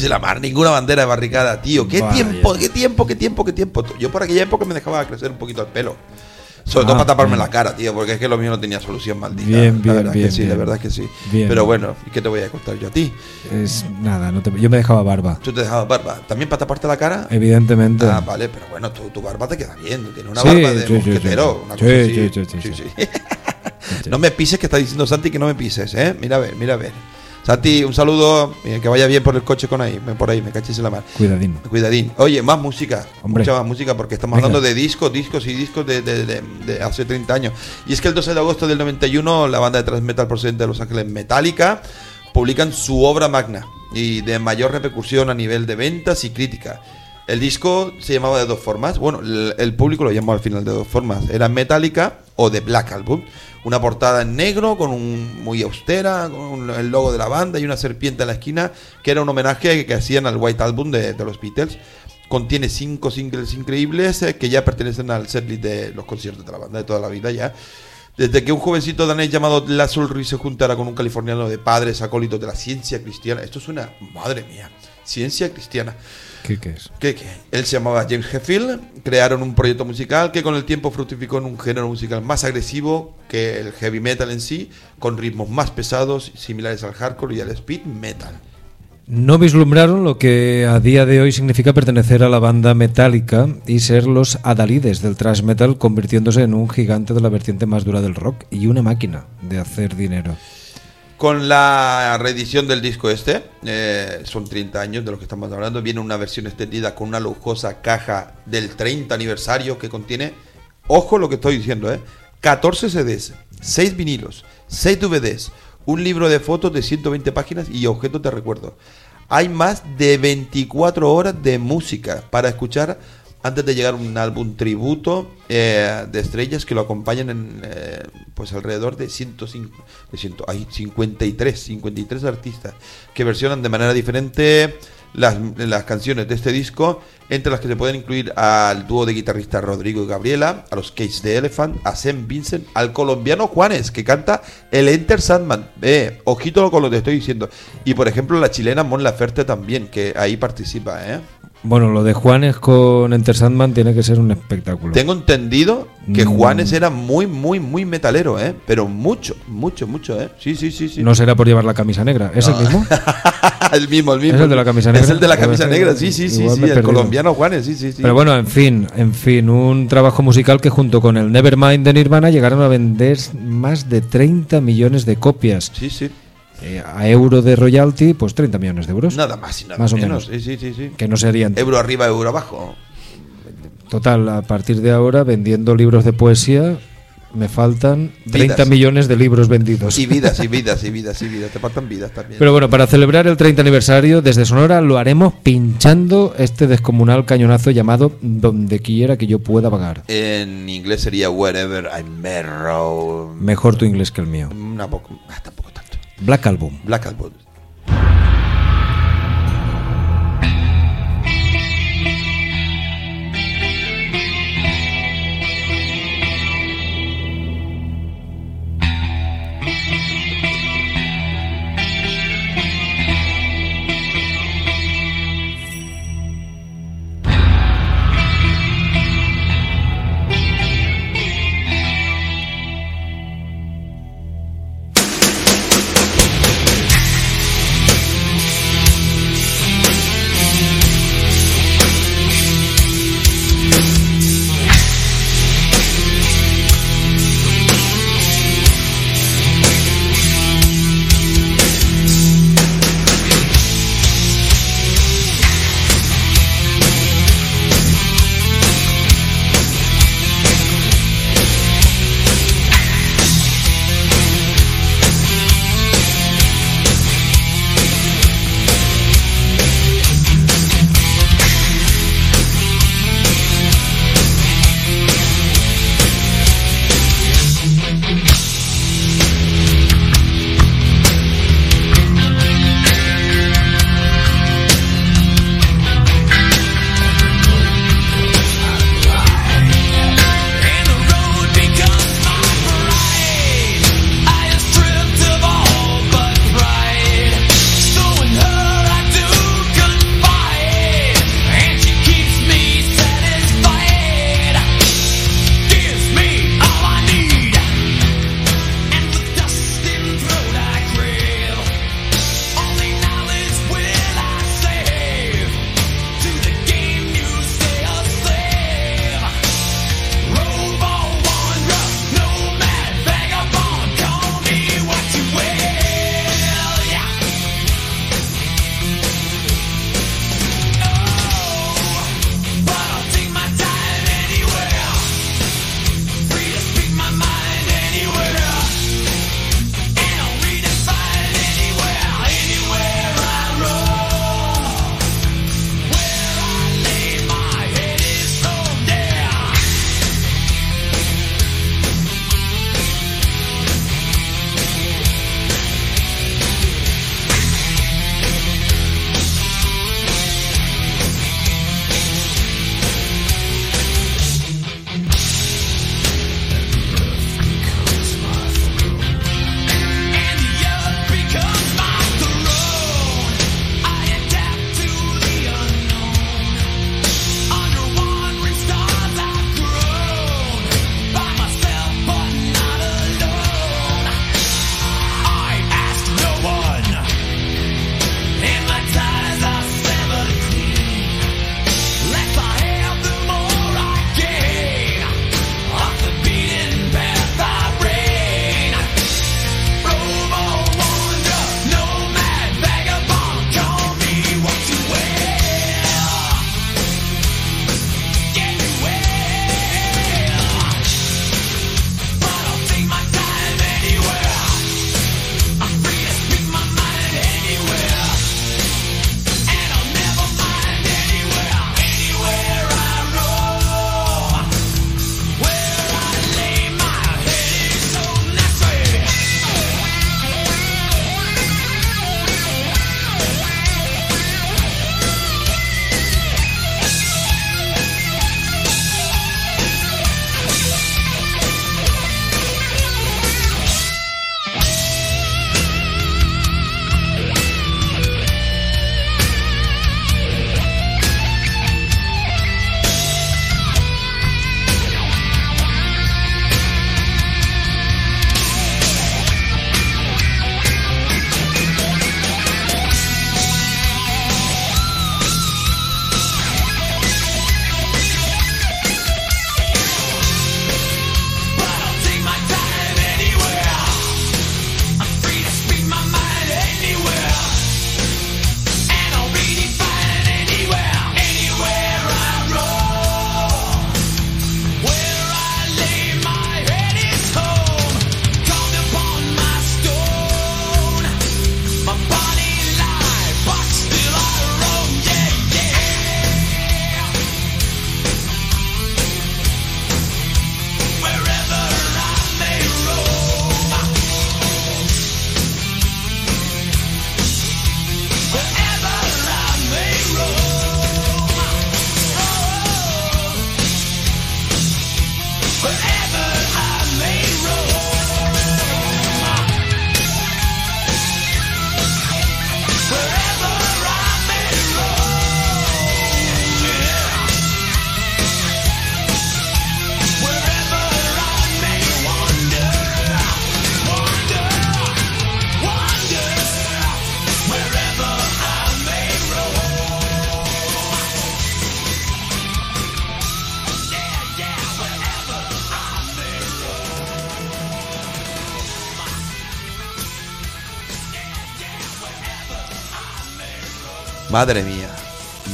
De la mar, ninguna bandera de barricada, tío. Qué Vaya. tiempo, qué tiempo, qué tiempo, qué tiempo. Yo por aquella época me dejaba crecer un poquito el pelo. Sobre todo Ah, para taparme bien. la cara, tío, porque es que lo mío no tenía solución maldita. Bien, la bien, verdad bien, que sí, la bien. verdad que sí. Pero bueno, ¿y qué te voy a contar yo a ti? Es nada, no te- yo me dejaba barba. ¿Tú te dejabas barba? ¿También para taparte la cara? Evidentemente. Ah, vale, pero bueno, tu, tu barba te queda bien. Tienes una Sí, barba de sí, sí, mosquetero. sí. una Sí, cosa así. sí, sí, sí, sí. no me pises, que está diciendo Santi que no me pises, ¿eh? Mira a ver, mira a ver. Santi, un saludo. eh, Que vaya bien por el coche con ahí, por ahí, me cachis en la mar. Cuidadín. Cuidadín. Oye, más música. Hombre. Mucha más música porque estamos Venga. hablando de discos, discos y discos de, de- de- de hace 30 años. Y es que el 12 de agosto del 91, la banda de thrash metal procedente de Los Ángeles Metallica publican su obra magna y de mayor repercusión a nivel de ventas y crítica. El disco se llamaba de dos formas. Bueno, el, el público lo llamó al final de dos formas. Era Metallica o The Black Album. Una portada en negro, con un muy austera, con un- el logo de la banda y una serpiente en la esquina, que era un homenaje que hacían al White Album de, de los Beatles. Contiene cinco singles increíbles eh, que ya pertenecen al setlist de los conciertos de la banda de toda la vida ya. Desde que un jovencito danés llamado Lars Ulrich se juntara con un californiano de padres acólitos de la ciencia cristiana. Esto es una, madre mía, ciencia cristiana. ¿Qué, qué es? ¿Qué, qué? Él se llamaba James Hetfield. Crearon un proyecto musical que con el tiempo fructificó en un género musical más agresivo que el heavy metal en sí, con ritmos más pesados, similares al hardcore y al speed metal. No vislumbraron lo que a día de hoy significa pertenecer a la banda metálica y ser los adalides del thrash metal, convirtiéndose en un gigante de la vertiente más dura del rock y una máquina de hacer dinero. Con la reedición del disco este, eh, son 30 años de lo que estamos hablando, viene una versión extendida con una lujosa caja del 30 aniversario que contiene, ojo lo que estoy diciendo, eh, 14 CDs, 6 vinilos, 6 DVDs, un libro de fotos de 120 páginas y objetos de recuerdo. Hay más de 24 horas de música para escuchar antes de llegar un álbum tributo eh, de estrellas que lo acompañan en eh, pues alrededor de 105 de 100, hay 53 53 artistas que versionan de manera diferente las, las canciones de este disco entre las que se pueden incluir al dúo de guitarristas Rodrigo y Gabriela a los Cage de Elephant a Sam Vincent al colombiano Juanes que canta el Enter Sandman. Eh, ojito con lo que estoy diciendo. Y por ejemplo la chilena Mon Laferte también que ahí participa eh Bueno, lo de Juanes con Enter Sandman tiene que ser un espectáculo. Tengo entendido que Mm. Juanes era muy, muy, muy metalero, ¿eh? Pero mucho, mucho, mucho, ¿eh? Sí, sí, sí, sí. No será por llevar la camisa negra, ¿es el mismo? el mismo, el mismo. ¿Es el de la camisa negra? Es el de la camisa negra, sí, sí, sí, sí. El perdido. colombiano Juanes, sí, sí, sí. Pero bueno, en fin, en fin, un trabajo musical que junto con el Nevermind de Nirvana llegaron a vender más de 30 millones de copias. Sí, sí. Eh, a euro de royalty, pues 30 millones de euros. Nada más y nada Más o menos. menos. Sí, sí, sí, sí. Que no serían. Euro arriba, euro abajo. Total, a partir de ahora, vendiendo libros de poesía, me faltan 30 Vidas. millones de libros vendidos. Y vidas, y vidas, y vidas, y vidas. Te faltan vidas también. Pero bueno, para celebrar el 30 aniversario, desde Sonora lo haremos pinchando este descomunal cañonazo llamado Donde quiera que yo pueda vagar. En inglés sería Wherever I Marrow. Mejor tu inglés que el mío. Una poco, tampoco. Black Album. Black Album. Madre mía,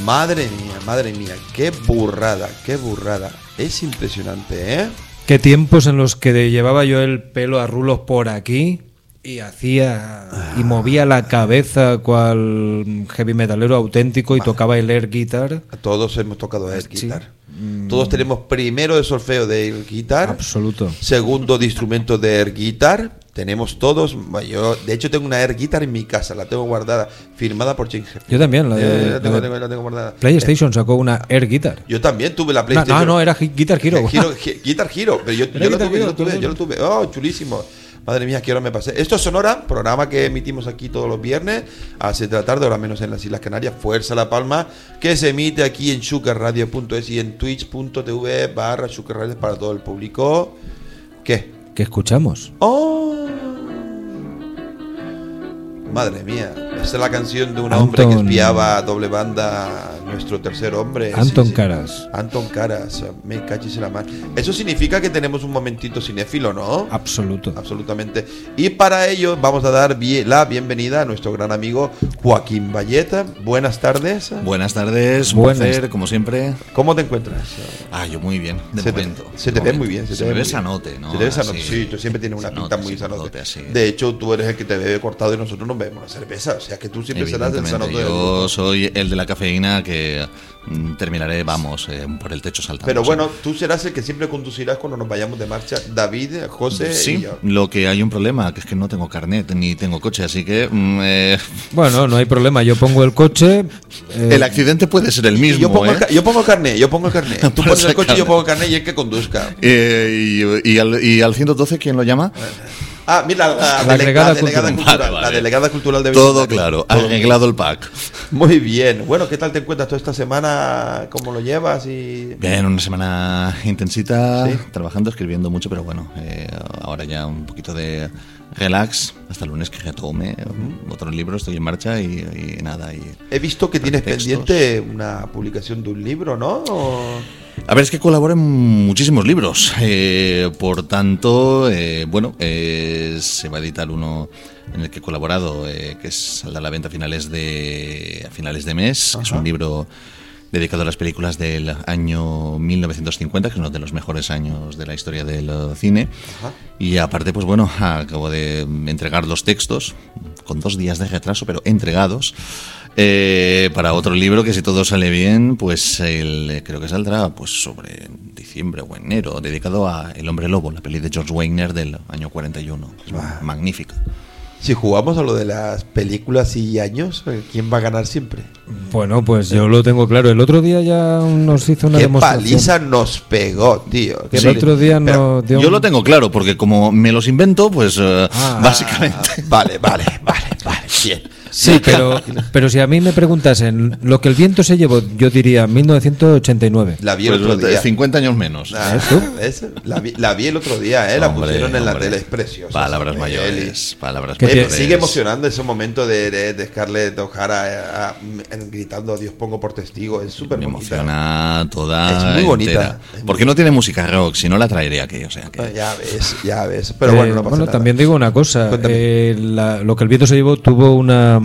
madre mía, madre mía, qué burrada, qué burrada. Es impresionante, ¿eh? Qué tiempos en los que llevaba yo el pelo a rulos por aquí y hacía y movía la cabeza cual heavy metalero auténtico y tocaba el air guitar. Todos hemos tocado air Sí. guitar. Todos tenemos primero de solfeo de air guitar, Absoluto. segundo de instrumento de air guitar. Tenemos todos, yo de hecho tengo una air guitar en mi casa, la tengo guardada, firmada por James. Yo también, la de- Eh, la tengo, la de- tengo- la tengo guardada. PlayStation sacó una air guitar. Yo también tuve la PlayStation. no, no, era Guitar Hero. Guitar Hero, pero yo, yo lo tuve, yo lo tuve, yo lo tuve. Oh, chulísimo. Madre mía, qué hora me pasé. Esto es Sonora, programa que emitimos aquí todos los viernes a 7 de la tarde, ahora menos en las Islas Canarias. Fuerza La Palma, que se emite aquí en sucarradio.es y en twitch.tv barra sucarradio para todo el público. ¿Qué? Que escuchamos. ¡Oh! Madre mía, esta es la canción de un hombre que Anton- espiaba a doble banda, nuestro tercer hombre. Anton sí. Caras. Anton Caras, me cachis en la mano. Eso significa que tenemos un momentito cinéfilo, ¿no? Absoluto. Absolutamente. Y para ello vamos a dar bien- la bienvenida a nuestro gran amigo Joaquín Valleta. Buenas tardes. Buenas tardes, un Buenas. placer, como siempre. ¿Cómo te encuentras? Ah, yo muy bien, de se te, momento. se de te ve muy bien. Se, Se, te ve bien. sanote, ¿no? Se te ve sanote, Así, sí. Tú siempre tienes una sanote, pinta muy sanote. sanote, así. De hecho, tú eres el que te bebe cortado y nosotros nos bebemos la cerveza. O sea que tú siempre serás el Evidentemente, sanote del yo soy el de la cafeína que mm, terminaré, vamos, eh, por el techo saltando. Pero bueno, tú serás el que siempre conducirás cuando nos vayamos de marcha. David, José y Sí, yo. lo que hay un problema, que es que no tengo carnet ni tengo coche, así que mm, eh, Bueno, no hay problema. Yo pongo el coche. eh, el accidente puede ser el mismo. yo, pongo el, ¿eh? yo pongo el carnet, yo pongo el carnet. Tú pones el coche y yo pongo el carnet y el que conduzca. Eh, y, y al, y al 112, ¿quién lo llama? Ah, mira, la, delegada cultural. cultural. Vale, vale. La delegada cultural de Todo claro, Todo arreglado el pack. Muy bien. Bueno, ¿qué tal te encuentras toda esta semana? ¿Cómo lo llevas? Y... Bien, una semana intensita, Sí. trabajando, escribiendo mucho, pero bueno, eh, ahora ya un poquito de relax, hasta el lunes que retome otro libro, estoy en marcha y, y nada. Y... He visto que tienes Textos. pendiente una publicación de un libro, ¿no? O- A ver, es que colaboro en muchísimos libros, eh, por tanto, eh, bueno, eh, se va a editar uno en el que he colaborado, eh, que saldrá a la venta a finales de, a finales de mes, que es un libro dedicado a las películas del año 1950, que es uno de los mejores años de la historia del cine. Y aparte, pues bueno, acabo de entregar los textos, con dos días de retraso, pero entregados, eh, para otro libro que si todo sale bien, pues el- creo que saldrá pues sobre diciembre o enero, dedicado a El hombre lobo, la peli de George Wagner del año 41. Es magnífica. Si jugamos a lo de las películas y años, eh, ¿quién va a ganar siempre? Bueno, pues yo lo tengo claro. El otro día ya nos hizo una ¿Qué demostración. paliza nos pegó, tío? ¿Qué El otro día dio Yo un- lo tengo claro, porque como me los invento, pues eh, Ah. básicamente... Vale, vale, vale, vale, bien. Sí, pero, pero si a mí me preguntasen lo que el viento se llevó, yo diría 1989. La vi el pues, otro día. 50 años menos. Ah, ¿ves? La, vi, la vi el otro día, ¿eh? La Hombre, pusieron en la hombre. tele, es preciosa. Palabras mayores, palabras ¿Qué peli. Me te- mayores. sigue emocionando ese momento de, de, de Scarlett O'Hara eh, mm, gritando Dios pongo por testigo. Es súper Me bonita. emociona toda Es muy bonita. entera. Es muy Porque no tiene música rock, si no la traería aquí, o sea que... Ah, Ya ves, ya ves. Pero Eh, bueno, no pasa nada. también digo una cosa. Eh, la- lo que el viento se llevó tuvo una,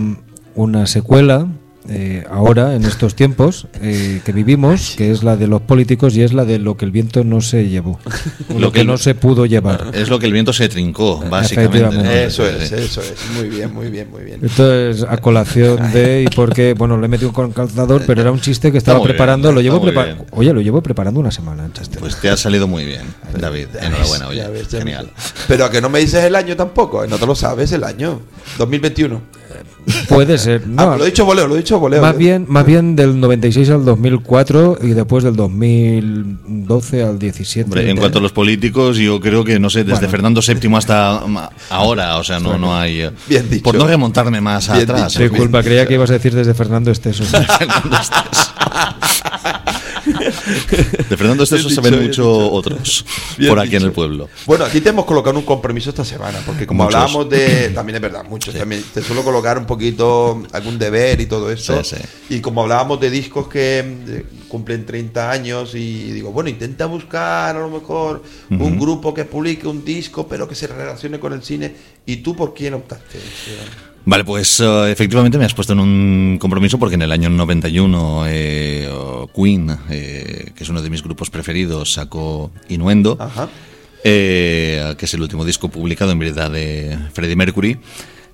una secuela eh, ahora, en estos tiempos eh, que vivimos, que es la de los políticos y es la de lo que el viento no se llevó. lo, Lo que, que- no se pudo llevar. Es lo que el viento se trincó, básicamente. ¿no? Efectivamente. Eso es, eso es. Muy bien, muy bien, muy bien. Esto es a colación de y porque bueno le he metido con calzador, pero era un chiste que estaba bien, preparando. lo llevo prepa- bien. Oye, lo llevo preparando una semana. Pues te ha salido muy bien, David. Enhorabuena, oye. ya ves, ya Genial. Pero a que no me dices el año tampoco, no te lo sabes el año. 2021. Puede ser. ah, No, lo he dicho voleo, lo he dicho voleo. más bien, más bien del 96 al 2004 y después del 2012 al 17. Hombre, en cuanto a los políticos, yo creo que, no sé, desde Bueno. Fernando VII hasta mm, ahora, o sea, no, no hay... eh, Bien dicho. Por no remontarme más Bien atrás. ¿eh? Disculpa, creía que ibas a decir desde Fernando Esteso. De Fernando Esteso dicho, bien mucho otros Bien por aquí en el pueblo. Bueno, aquí te hemos colocado un compromiso esta semana, porque como Muchos. hablábamos de. También es verdad, muchos. También te suelo colocar un poquito algún deber y todo eso. Sí, Y como hablábamos de discos que eh, cumplen 30 años, y digo, bueno, intenta buscar a lo mejor un grupo que publique un disco, pero que se relacione con el cine. ¿Y tú por quién optaste? Vale, pues eh, efectivamente me has puesto en un compromiso porque en el año 91 eh, Queen, eh, que es uno de mis grupos preferidos, sacó Innuendo, Ajá. eh, que es el último disco publicado en verdad de Freddie Mercury.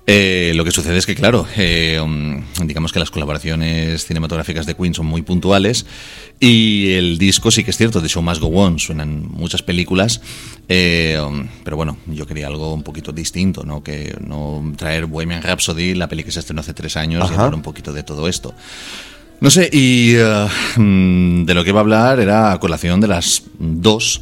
Eh, lo que sucede es que, claro, eh, um, digamos que las colaboraciones cinematográficas de Queen son muy puntuales y el disco sí que es cierto, de Show Must Go On, suenan muchas películas, eh, um, pero bueno, yo quería algo un poquito distinto, ¿no? Que no traer Bohemian Rhapsody, la peli que se estrenó hace tres años, y hablar un poquito de todo esto. No sé, y eh, mm, de lo que iba a hablar era a colación de las dos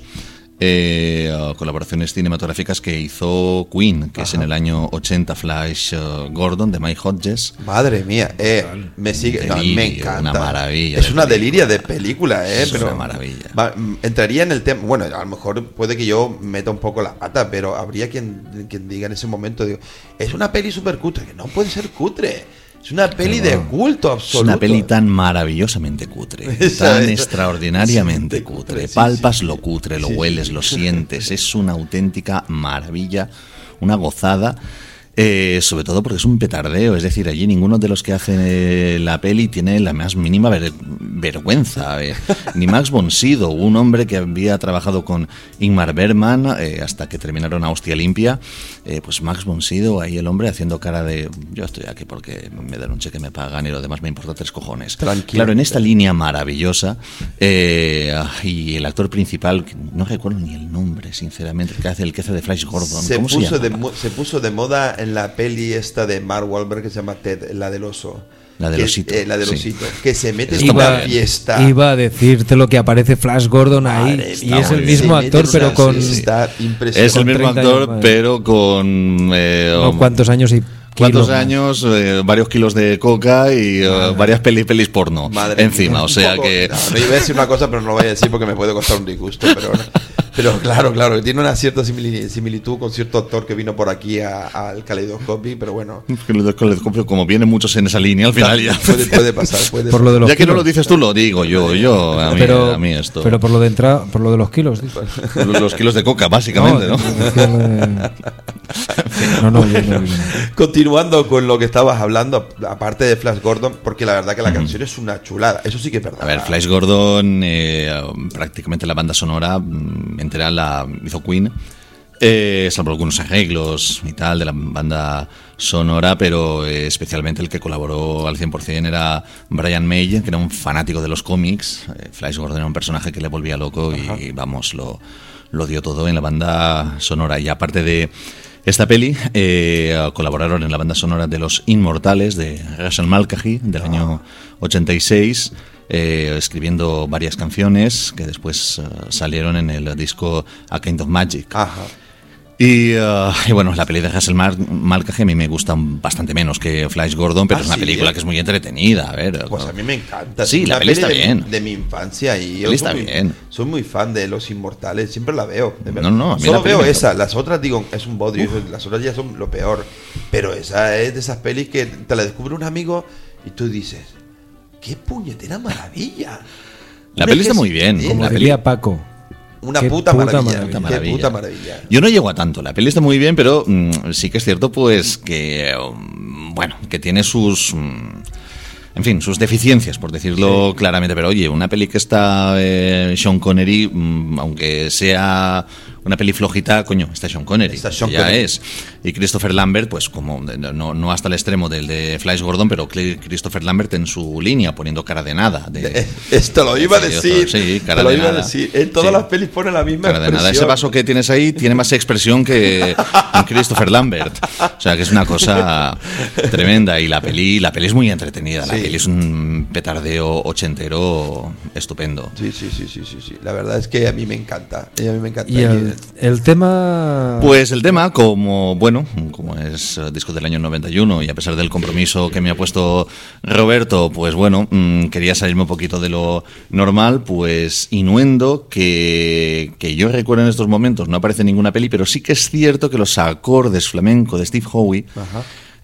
eh, colaboraciones cinematográficas que hizo Queen, que es en el año 80 Flash eh, Gordon de Mike Hodges. Madre mía, eh, me sigue, no, me encanta. una maravilla Es de una película. deliria de película, eh, Es pero una maravilla. va, mm, entraría en el tema, bueno, a lo mejor puede que yo meta un poco la pata, pero habría quien, quien diga en ese momento, digo, es una peli súper cutre, que no puede ser cutre. Es una peli de culto Es absoluto. una peli tan maravillosamente cutre, tan es. extraordinariamente cutre. Palpas sí. lo cutre, lo Sí, hueles, sí. lo sientes. Es una auténtica maravilla, una gozada. Eh, sobre todo porque es un petardeo, es decir, allí ninguno de los que hacen eh, la peli tiene la más mínima ver- vergüenza. eh. Ni Max von Sydow, un hombre que había trabajado con Ingmar Bergman eh, hasta que terminaron a hostia limpia, eh, pues Max von Sydow, ahí el hombre haciendo cara de yo estoy aquí porque me dan un cheque, me pagan y lo demás me importa tres cojones. Tranquilo. Claro, en esta línea maravillosa eh, y el actor principal, no recuerdo ni el nombre, sinceramente, el que hace el que hace de Flash Gordon, se ¿cómo se puso, de, llama? mo- se puso de moda en la peli esta de Mark Wahlberg que se llama Ted, la del oso. La del osito, eh, la del sí. osito. Que se mete en una fiesta. Iba a decirte lo que aparece Flash Gordon ahí. Madre y es el mismo actor, pero con Es el impresionante. Con mismo 30 actor, pero con eh, cuantos años y ¿Cuántos años? eh, varios kilos de coca y eh, varias pelis, pelis porno Madre encima. mía, O sea poco- que. No, no iba a decir una cosa, pero no lo voy a decir porque me puede costar un disgusto. Pero, pero claro, claro, tiene una cierta simili- similitud con cierto actor que vino por aquí a- al Kaleidoscopy, pero bueno. descubro, Como vienen muchos en esa línea, al final ya. Puede, puede pasar, puede Por lo de los ya que no lo dices tú, lo digo yo. yo a, mí, pero, a mí esto. pero por lo de entrada, por lo de los kilos, dices. los kilos de coca, básicamente, ¿no? lo de- No, no, yo no- Continuando con lo que estabas hablando, aparte de Flash Gordon, porque la verdad que la canción es una chulada. Eso sí que es verdad. A ver, Flash Gordon, eh, prácticamente la banda sonora mm, entera la hizo Queen, eh, salvo algunos arreglos y tal de la banda sonora, pero eh, especialmente el que colaboró al 100% era Brian May, que era un fanático de los cómics. Eh, Flash Gordon era un personaje que le volvía loco y, vamos, lo, lo dio todo en la banda sonora. Y aparte de esta peli, eh, colaboraron en la banda sonora de Los Inmortales de Russell Mulcahy del año 86, eh, escribiendo varias canciones que después eh, salieron en el disco A Kind of Magic. Y, eh, y bueno, la peli de Mal Mulcahy a mí me gusta bastante menos que Flash Gordon, pero Ah, es una sí, película ¿eh? que es muy entretenida. A ver, Pues a mí me encanta. Sí, Es la una peli está de, bien. De mi infancia y yo peli soy está muy- bien. Soy muy fan de Los Inmortales, siempre la veo. de. No, no, a mí Solo la peli veo esa, las otras digo, es un bodrio, las otras ya son lo peor. Pero esa es de esas pelis que te la descubre un amigo y tú dices, qué puñetera maravilla. La peli está muy bien. Como La peli- diría Paco. Una Qué puta, puta maravilla, maravilla. Qué Maravilla. puta maravilla. Yo no llego a tanto. La peli está muy bien, pero mm, sí que es cierto, pues, que. um, bueno, que tiene sus. mm, en fin, sus deficiencias, por decirlo claramente. Pero oye, una peli que está eh, Sean Connery, mm, aunque sea una peli flojita, coño, está Sean Connery. Está Sean ya Connery. es. Y Christopher Lambert, pues como no, no hasta el extremo del de Flash Gordon, pero Christopher Lambert en su línea, poniendo cara de nada. De, Eh, Esto lo iba a Sí, decir. sí, cara te lo de iba a nada. decir. En todas Sí. las pelis pone la misma Cara de nada. Ese expresión. vaso que tienes ahí tiene más expresión que un Christopher Lambert. O sea, que es una cosa tremenda. Y la peli, la peli es muy entretenida. La Sí. peli es un petardeo ochentero estupendo. Sí, sí, sí, sí, sí, sí. La verdad es que a mí me encanta. A mí me encanta. Y el, el tema. Pues el tema, como bueno, como es eh, disco del año 91 y a pesar del compromiso que me ha puesto Roberto, pues bueno, mm, quería salirme un poquito de lo normal, pues Inuendo, que, que yo recuerdo en estos momentos, no aparece en ninguna peli, pero sí que es cierto que los acordes flamenco de Steve Howe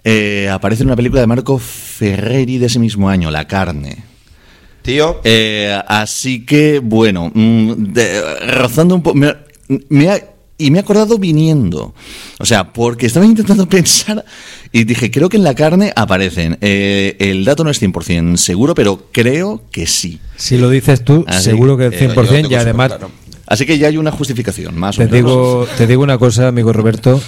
eh, aparecen en una película de Marco Ferreri de ese mismo año, La carne. Tío, Eh, así que, bueno, mm, de- rozando un poco. Me, ha y me he acordado viniendo. O sea, porque estaba intentando pensar y dije, creo que en la carne aparecen. Eh, el dato no es 100% seguro, pero creo que sí. Si lo dices tú, Así seguro que el que, 100% yo lo tengo y además. Así que ya hay una justificación, más o te menos. digo, te digo una cosa, amigo Roberto.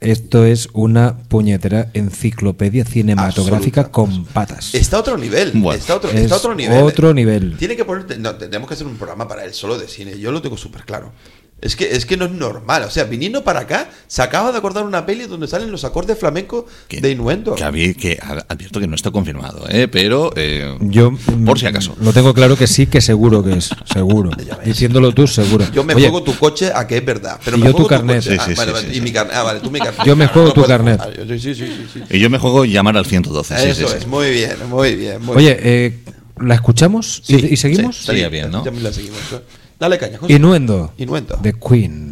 Esto es una puñetera enciclopedia cinematográfica Absoluta. con patas. Está a otro nivel. Bueno, está, a otro, es está a otro nivel. otro nivel. Tiene que ponerte. No, tenemos que hacer un programa para él solo de cine. Yo lo tengo súper claro. Es que, es que no es normal. O sea, viniendo para acá, se acaba de acordar una peli donde salen los acordes flamencos Que- de Inuendo. Que, que ad- advierto que no está confirmado, ¿eh? pero eh, Yo por si acaso. Lo tengo claro que sí, que seguro que es. Seguro. Diciéndolo tú, seguro. Yo me Oye, juego tu coche a que es verdad. Pero Y me yo juego tu carnet. coche. Sí, Ah, sí, vale, sí, vale, sí, y mi carnet. Ah, vale, tú mi carnet. Yo me juego tu puedo- carnet. Ah, yo- Sí, sí, sí, sí, sí. Y yo me juego llamar al 112. sí, sí, Eso sí. es, muy bien, muy bien. Muy Oye, bien. eh, ¿la escuchamos y, Sí, y seguimos? sí. Estaría bien, ¿no? Ya me la seguimos. Dale caña, José. Inuendo. Inuendo. De Queen.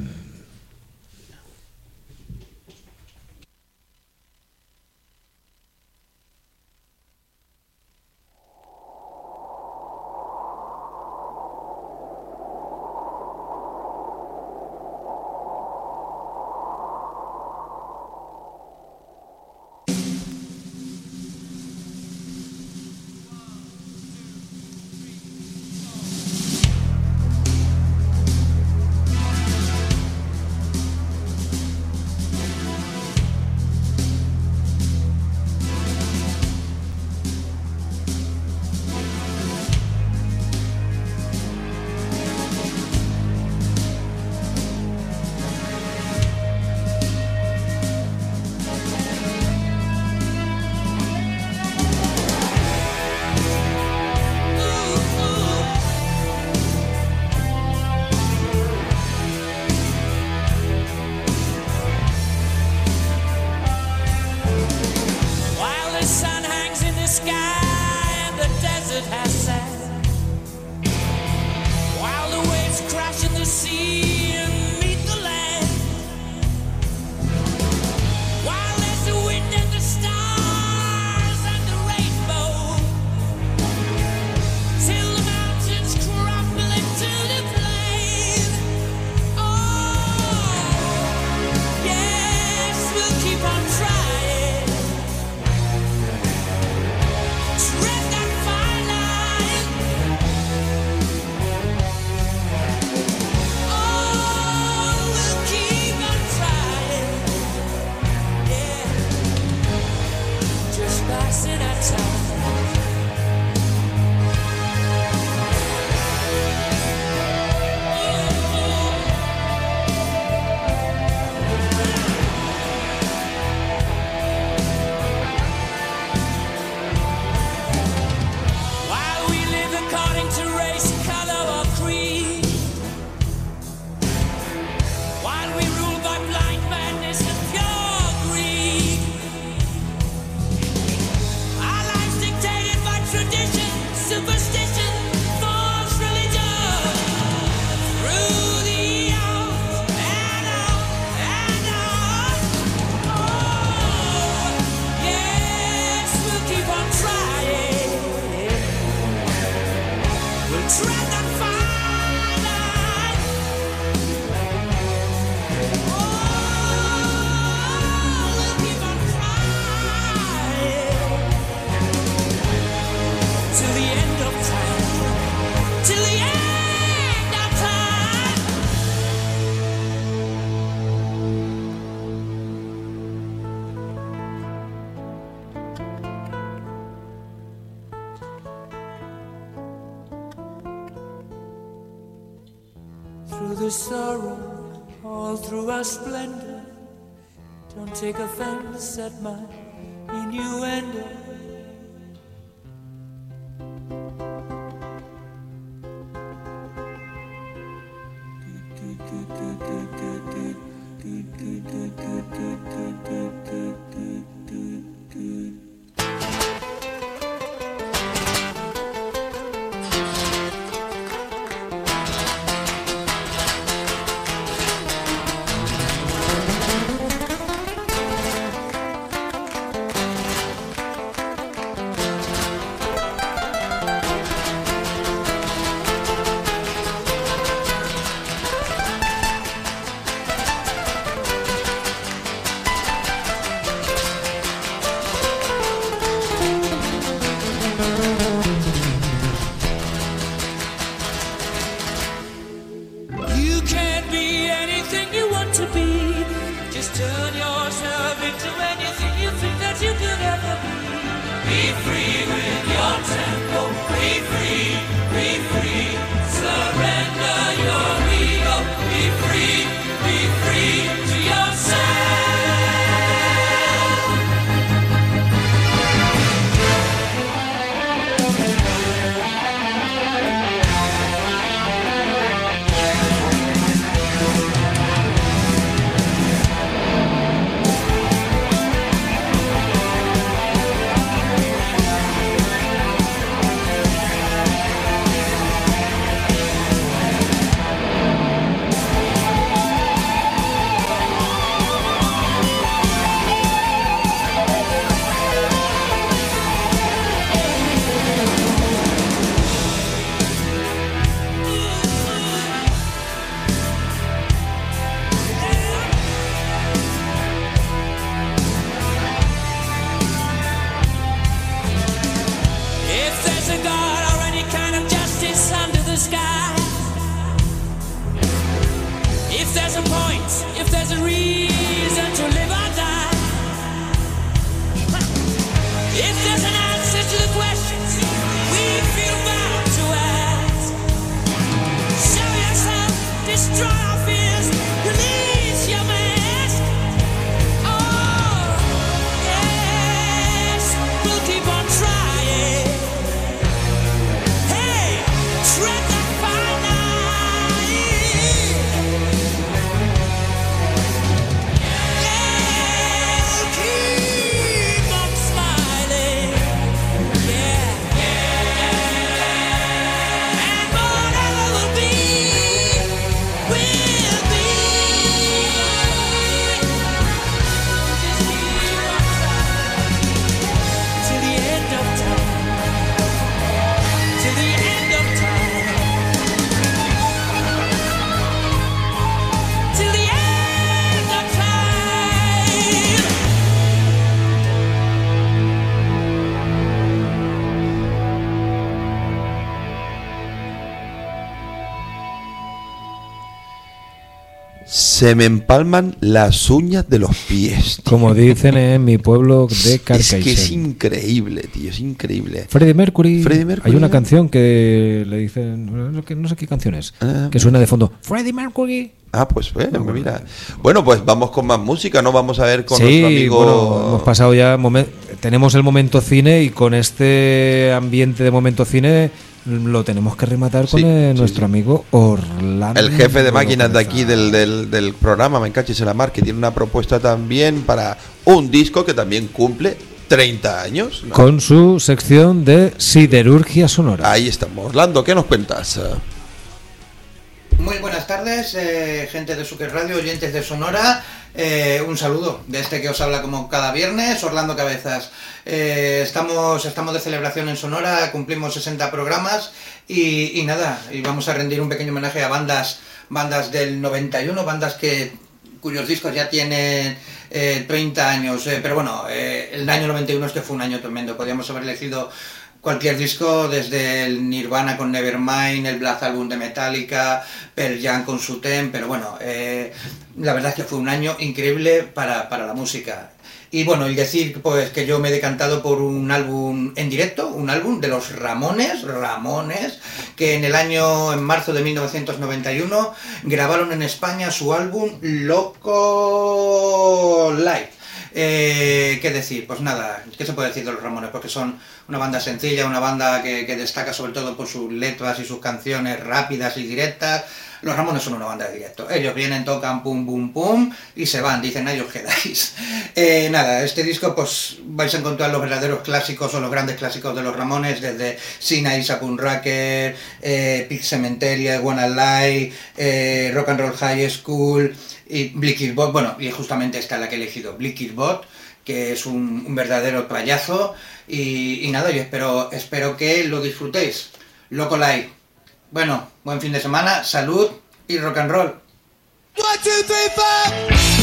Passing our time. At my Se me empalman las uñas de los pies. tío. Como dicen en mi pueblo de Es que es Carcaixent. increíble, tío, es increíble. Freddie Mercury, Freddie Mercury. Hay una canción que le dicen. No, sé qué canción es. Ah, que suena de fondo. Freddie Mercury. Ah, pues bueno, mira. Bueno, pues vamos con más música, ¿no? Vamos a ver con sí, nuestro amigo. bueno, hemos pasado ya. tenemos el momento cine y con este ambiente de momento cine lo tenemos que rematar con Sí, eh, sí, nuestro sí. amigo Orlando. El jefe de máquinas de aquí del, del, del programa, me encaches en la mar, que tiene una propuesta también para un disco que también cumple 30 años. ¿no? Con su sección de siderurgia sonora. Ahí estamos. Orlando, ¿qué nos cuentas? Muy buenas tardes, eh, gente de Suker Radio, oyentes de Sonora. eh, un saludo de este que os habla como cada viernes, Orlando Cabezas. Eh, estamos, estamos de celebración en Sonora, cumplimos 60 programas y, y nada, y vamos a rendir un pequeño homenaje a bandas, bandas del 91, bandas que cuyos discos ya tienen eh, 30 años. eh, pero bueno, el año 91 este fue un año tremendo. Podríamos haber elegido cualquier disco, desde el Nirvana con Nevermind, el Black Album de Metallica, Pearl Jam con su Tem, pero bueno, eh, la verdad es que fue un año increíble para, para la música. Y bueno, y decir pues que yo me he decantado por un álbum en directo, un álbum de los Ramones, Ramones, que en el año, en marzo de 1991, grabaron en España su álbum Loco Live. Eh, ¿Qué decir? Pues nada, ¿qué se puede decir de los Ramones? Porque son una banda sencilla, una banda que, destaca sobre todo por sus letras y sus canciones rápidas y directas. Los Ramones son una banda de directo. Ellos vienen, tocan pum, pum, pum y se van, dicen ellos quedáis. Eh, nada, este disco pues vais a encontrar los verdaderos clásicos o los grandes clásicos de los Ramones, desde Sina Isa Racker, eh, Pig Cemetery, Wanna Lie, eh, Rock and Roll High School y Bot. Bueno, y justamente esta la que he elegido, Bot, que es un, verdadero payaso. Y, y nada, yo espero, espero que lo disfrutéis. Loco Live. Bueno, buen fin de semana, salud y rock and roll. One, two, three,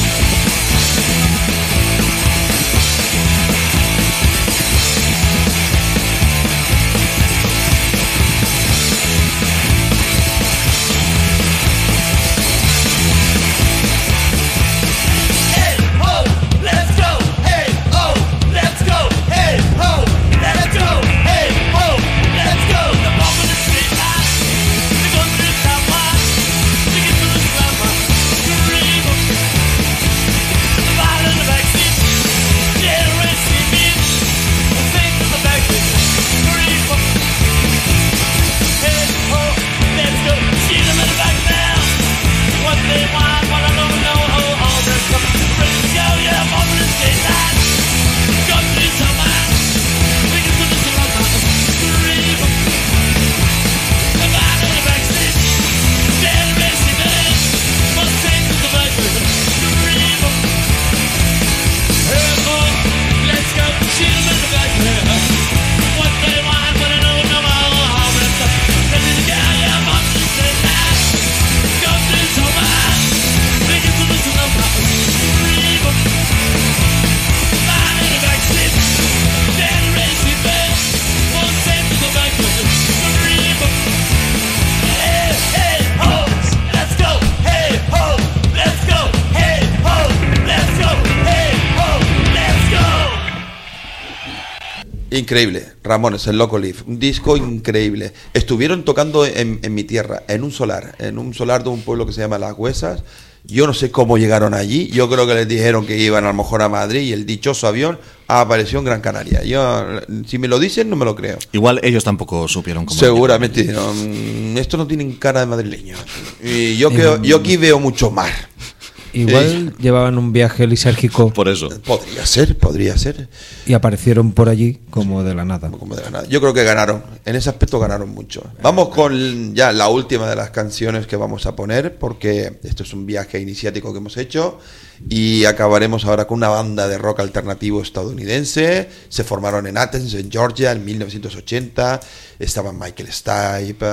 Increíble, Ramones, el Loco Leaf, un disco increíble. Estuvieron tocando en, en mi tierra, en un solar, en un solar de un pueblo que se llama Las Huesas. Yo no sé cómo llegaron allí, yo creo que les dijeron que iban a lo mejor a Madrid y el dichoso avión apareció en Gran Canaria. Yo, si me lo dicen, no me lo creo. Igual ellos tampoco supieron cómo. Seguramente dijeron, "Mm, esto no tienen cara de madrileños. Y yo, que, yo aquí veo mucho mar. Igual llevaban un viaje lisérgico Por eso. Podría ser, podría ser. y aparecieron por allí como de la nada. Como de la nada. Yo creo que ganaron. En ese aspecto ganaron mucho. Vamos con ya la última de las canciones que vamos a poner, porque esto es un viaje iniciático que hemos hecho. Y acabaremos ahora con una banda de rock alternativo estadounidense. Se formaron en Athens, en Georgia, en 1980. Estaban Michael Stipe,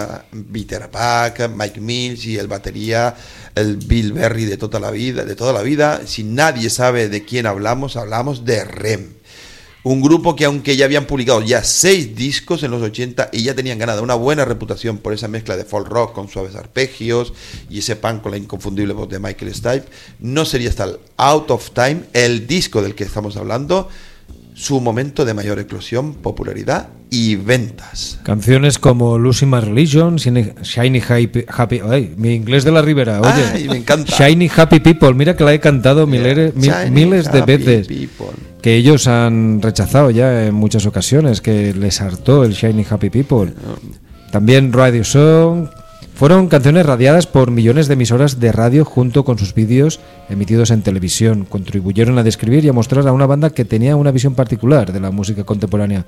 Peter Pack, Mike Mills y el batería, el Bill Berry de toda la vida. De toda la vida. Si nadie sabe de quién hablamos, hablamos de REM. Un grupo que aunque ya habían publicado ya seis discos en los 80 y ya tenían ganado una buena reputación por esa mezcla de folk rock con suaves arpegios y ese pan con la inconfundible voz de Michael Stipe, no sería hasta el Out of Time, el disco del que estamos hablando, su momento de mayor eclosión, popularidad y ventas. Canciones como Losing My Religion, Shiny Happy, Happy- ay, mi inglés de la Ribera, oye. Ay, me encanta. Shiny Happy People, mira que la he cantado miles, Shiny miles de veces. People. Que ellos han rechazado ya en muchas ocasiones, que les hartó el Shiny Happy People. También Radio Song. Fueron canciones radiadas por millones de emisoras de radio junto con sus vídeos emitidos en televisión. Contribuyeron a describir y a mostrar a una banda que tenía una visión particular de la música contemporánea.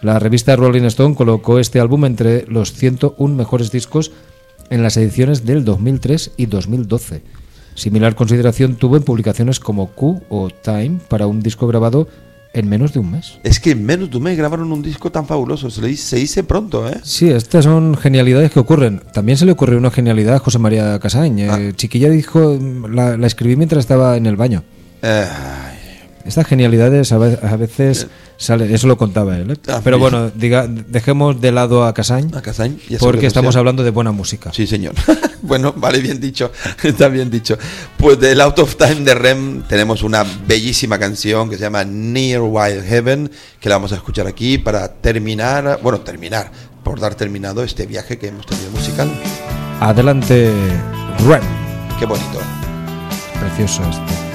La revista Rolling Stone colocó este álbum entre los 101 mejores discos en las ediciones del 2003 y 2012. Similar consideración tuvo en publicaciones como Q o Time para un disco grabado en menos de un mes. Es que en menos de un mes grabaron un disco tan fabuloso, se, le dice, se dice pronto, ¿eh? Sí, estas son genialidades que ocurren. También se le ocurrió una genialidad a José María Casañ. Eh, Ah. Chiquilla dijo, la, la escribí mientras estaba en el baño. Eh, Estas genialidades a ve- a veces sale, eso lo contaba él. ¿eh? Ah, Pero bueno, diga, dejemos de lado a Casañ a Casañ, porque que estamos hablando de buena música. Sí, señor. bueno, vale, bien dicho. Está bien dicho. Pues del Out of Time de Rem tenemos una bellísima canción que se llama Near Wild Heaven, que la vamos a escuchar aquí para terminar, bueno, terminar, por dar terminado este viaje que hemos tenido musical. Adelante, Rem. Qué bonito. Precioso esto.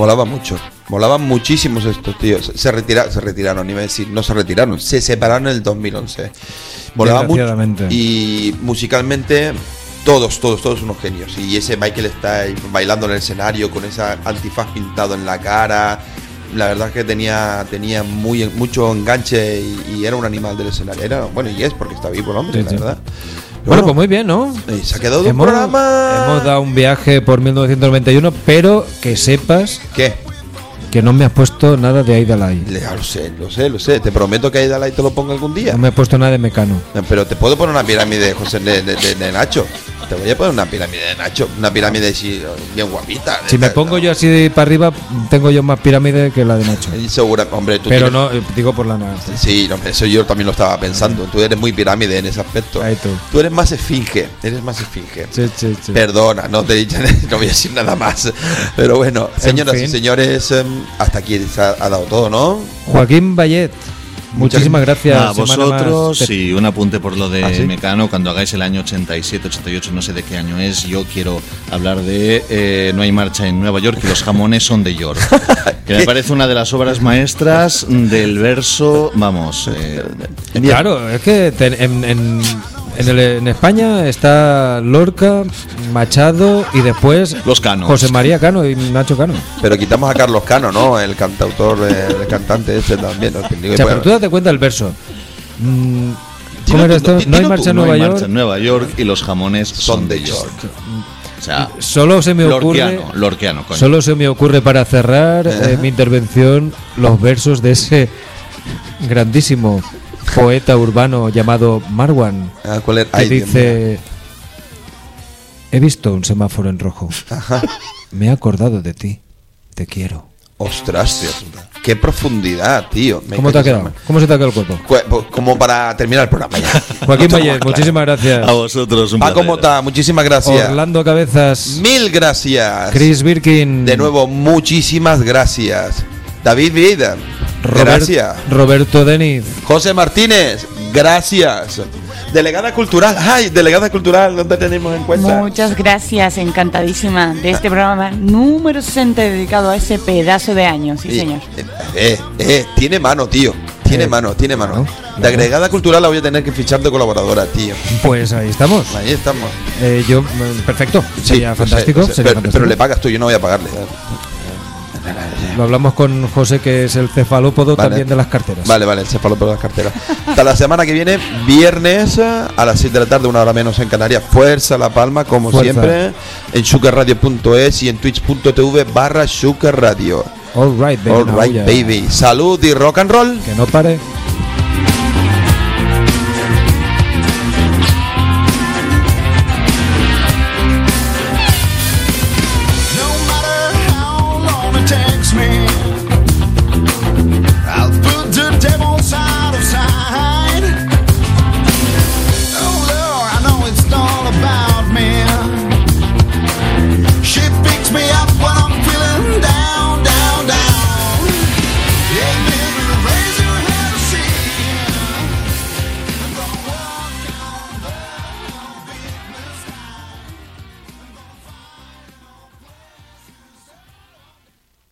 Molaba mucho. Molaban muchísimos estos tíos. Se, retira, se retiraron, iba a decir, no se retiraron, se separaron en el 2011. Molaba mucho. Y musicalmente, todos, todos, todos unos genios. Y ese Michael está bailando en el escenario con esa antifaz pintado en la cara. La verdad es que tenía, tenía muy, mucho enganche y, y era un animal del escenario. Era, bueno, y es porque está vivo el hombre, Sí, la sí. verdad. Bueno, pues muy bien, ¿no? eh, se ha quedado de un Hemos, programa. hemos dado un viaje por 1991, pero que sepas ¿Qué? que no me has puesto nada de Aida Lai. Ya lo sé, lo sé, lo sé. Te prometo que ahí Dalai te lo ponga algún día. No me has puesto nada de Mecano. No, Pero te puedo poner una pirámide de José de, de- de- de Nacho. Te voy a poner una pirámide de Nacho. Una pirámide así, bien guapita. Si me pongo yo así para arriba, tengo yo más pirámide que la de Nacho. Segura, hombre, tú Pero tienes- no, eh, digo por la nada. Sí, no, eso yo también lo estaba pensando. Tú eres muy pirámide en ese aspecto. Ahí tú. Tú eres más esfinge. Eres más esfinge. Sí, sí, sí. Perdona, no te he dicho- no voy a decir nada más. Pero bueno, En señoras y señores, em, hasta aquí se ha, ha dado todo, ¿no? Joaquín Bayet, muchísimas gracias. A vosotros más. Y un apunte por lo de ¿Ah, sí? Mecano, cuando hagáis el año 87, 88, no sé de qué año es, yo quiero hablar de eh, No hay marcha en Nueva York y los jamones son de York. Que me parece una de las obras maestras del verso, vamos, eh, Claro, es que te- en, en- en el- en España está Lorca, Machado y después Los. José María Cano y Nacho Cano. Pero quitamos a Carlos Cano, ¿no? El cantautor, eh, el cantante ese también. ¿no? O sea, pero tú date cuenta del verso. Mm, No hay marcha en no Nueva hay York. marcha en Nueva York y los jamones son de York. O sea, Solo se me ocurre. lorquiano, lorquiano, coño. Solo se me ocurre para cerrar eh, mi intervención los versos de ese grandísimo poeta urbano llamado Marwan, ah, ¿cuál era? que Ay, dice: He visto un semáforo en rojo. Me he acordado de ti. Te quiero. Ostras, tío. Qué profundidad, tío. Me ¿Cómo te ha quedado? ¿Cómo se te ha quedado el cuerpo? Cu- pues, Como para terminar el programa ya. Joaquín tengo Valle, claro. muchísimas gracias. A vosotros, un Paco. Mota, muchísimas gracias. Orlando Cabezas, Mil gracias. Chris Birkin, De nuevo, muchísimas gracias. David Vida, Robert- gracias. Roberto Deniz, José Martínez, gracias. Delegada cultural, ay, delegada cultural, ¿dónde tenemos en cuenta? Muchas gracias, encantadísima de este programa número 60 dedicado a ese pedazo de año, sí, Y- señor. Eh, eh, eh, tiene mano, tío. Tiene Eh, mano, tiene mano. claro, De agregada cultural la voy a tener que fichar de colaboradora, tío. pues ahí estamos. Ahí estamos. Eh, yo, mm, perfecto, sería fantástico. sería pero, fantástico. pero le pagas tú, yo no voy a pagarle. Lo hablamos con José, que es el cefalópodo Vale. también de las carteras. Vale, vale, el cefalópodo de las carteras. Hasta la semana que viene, viernes a las 6 de la tarde, una hora menos en Canarias. Fuerza La Palma, como Fuerza. siempre, en sugarradio.es y en twitch.tv barra sugarradio. All right, baby. All right, baby. Salud y rock and roll. Que no pare.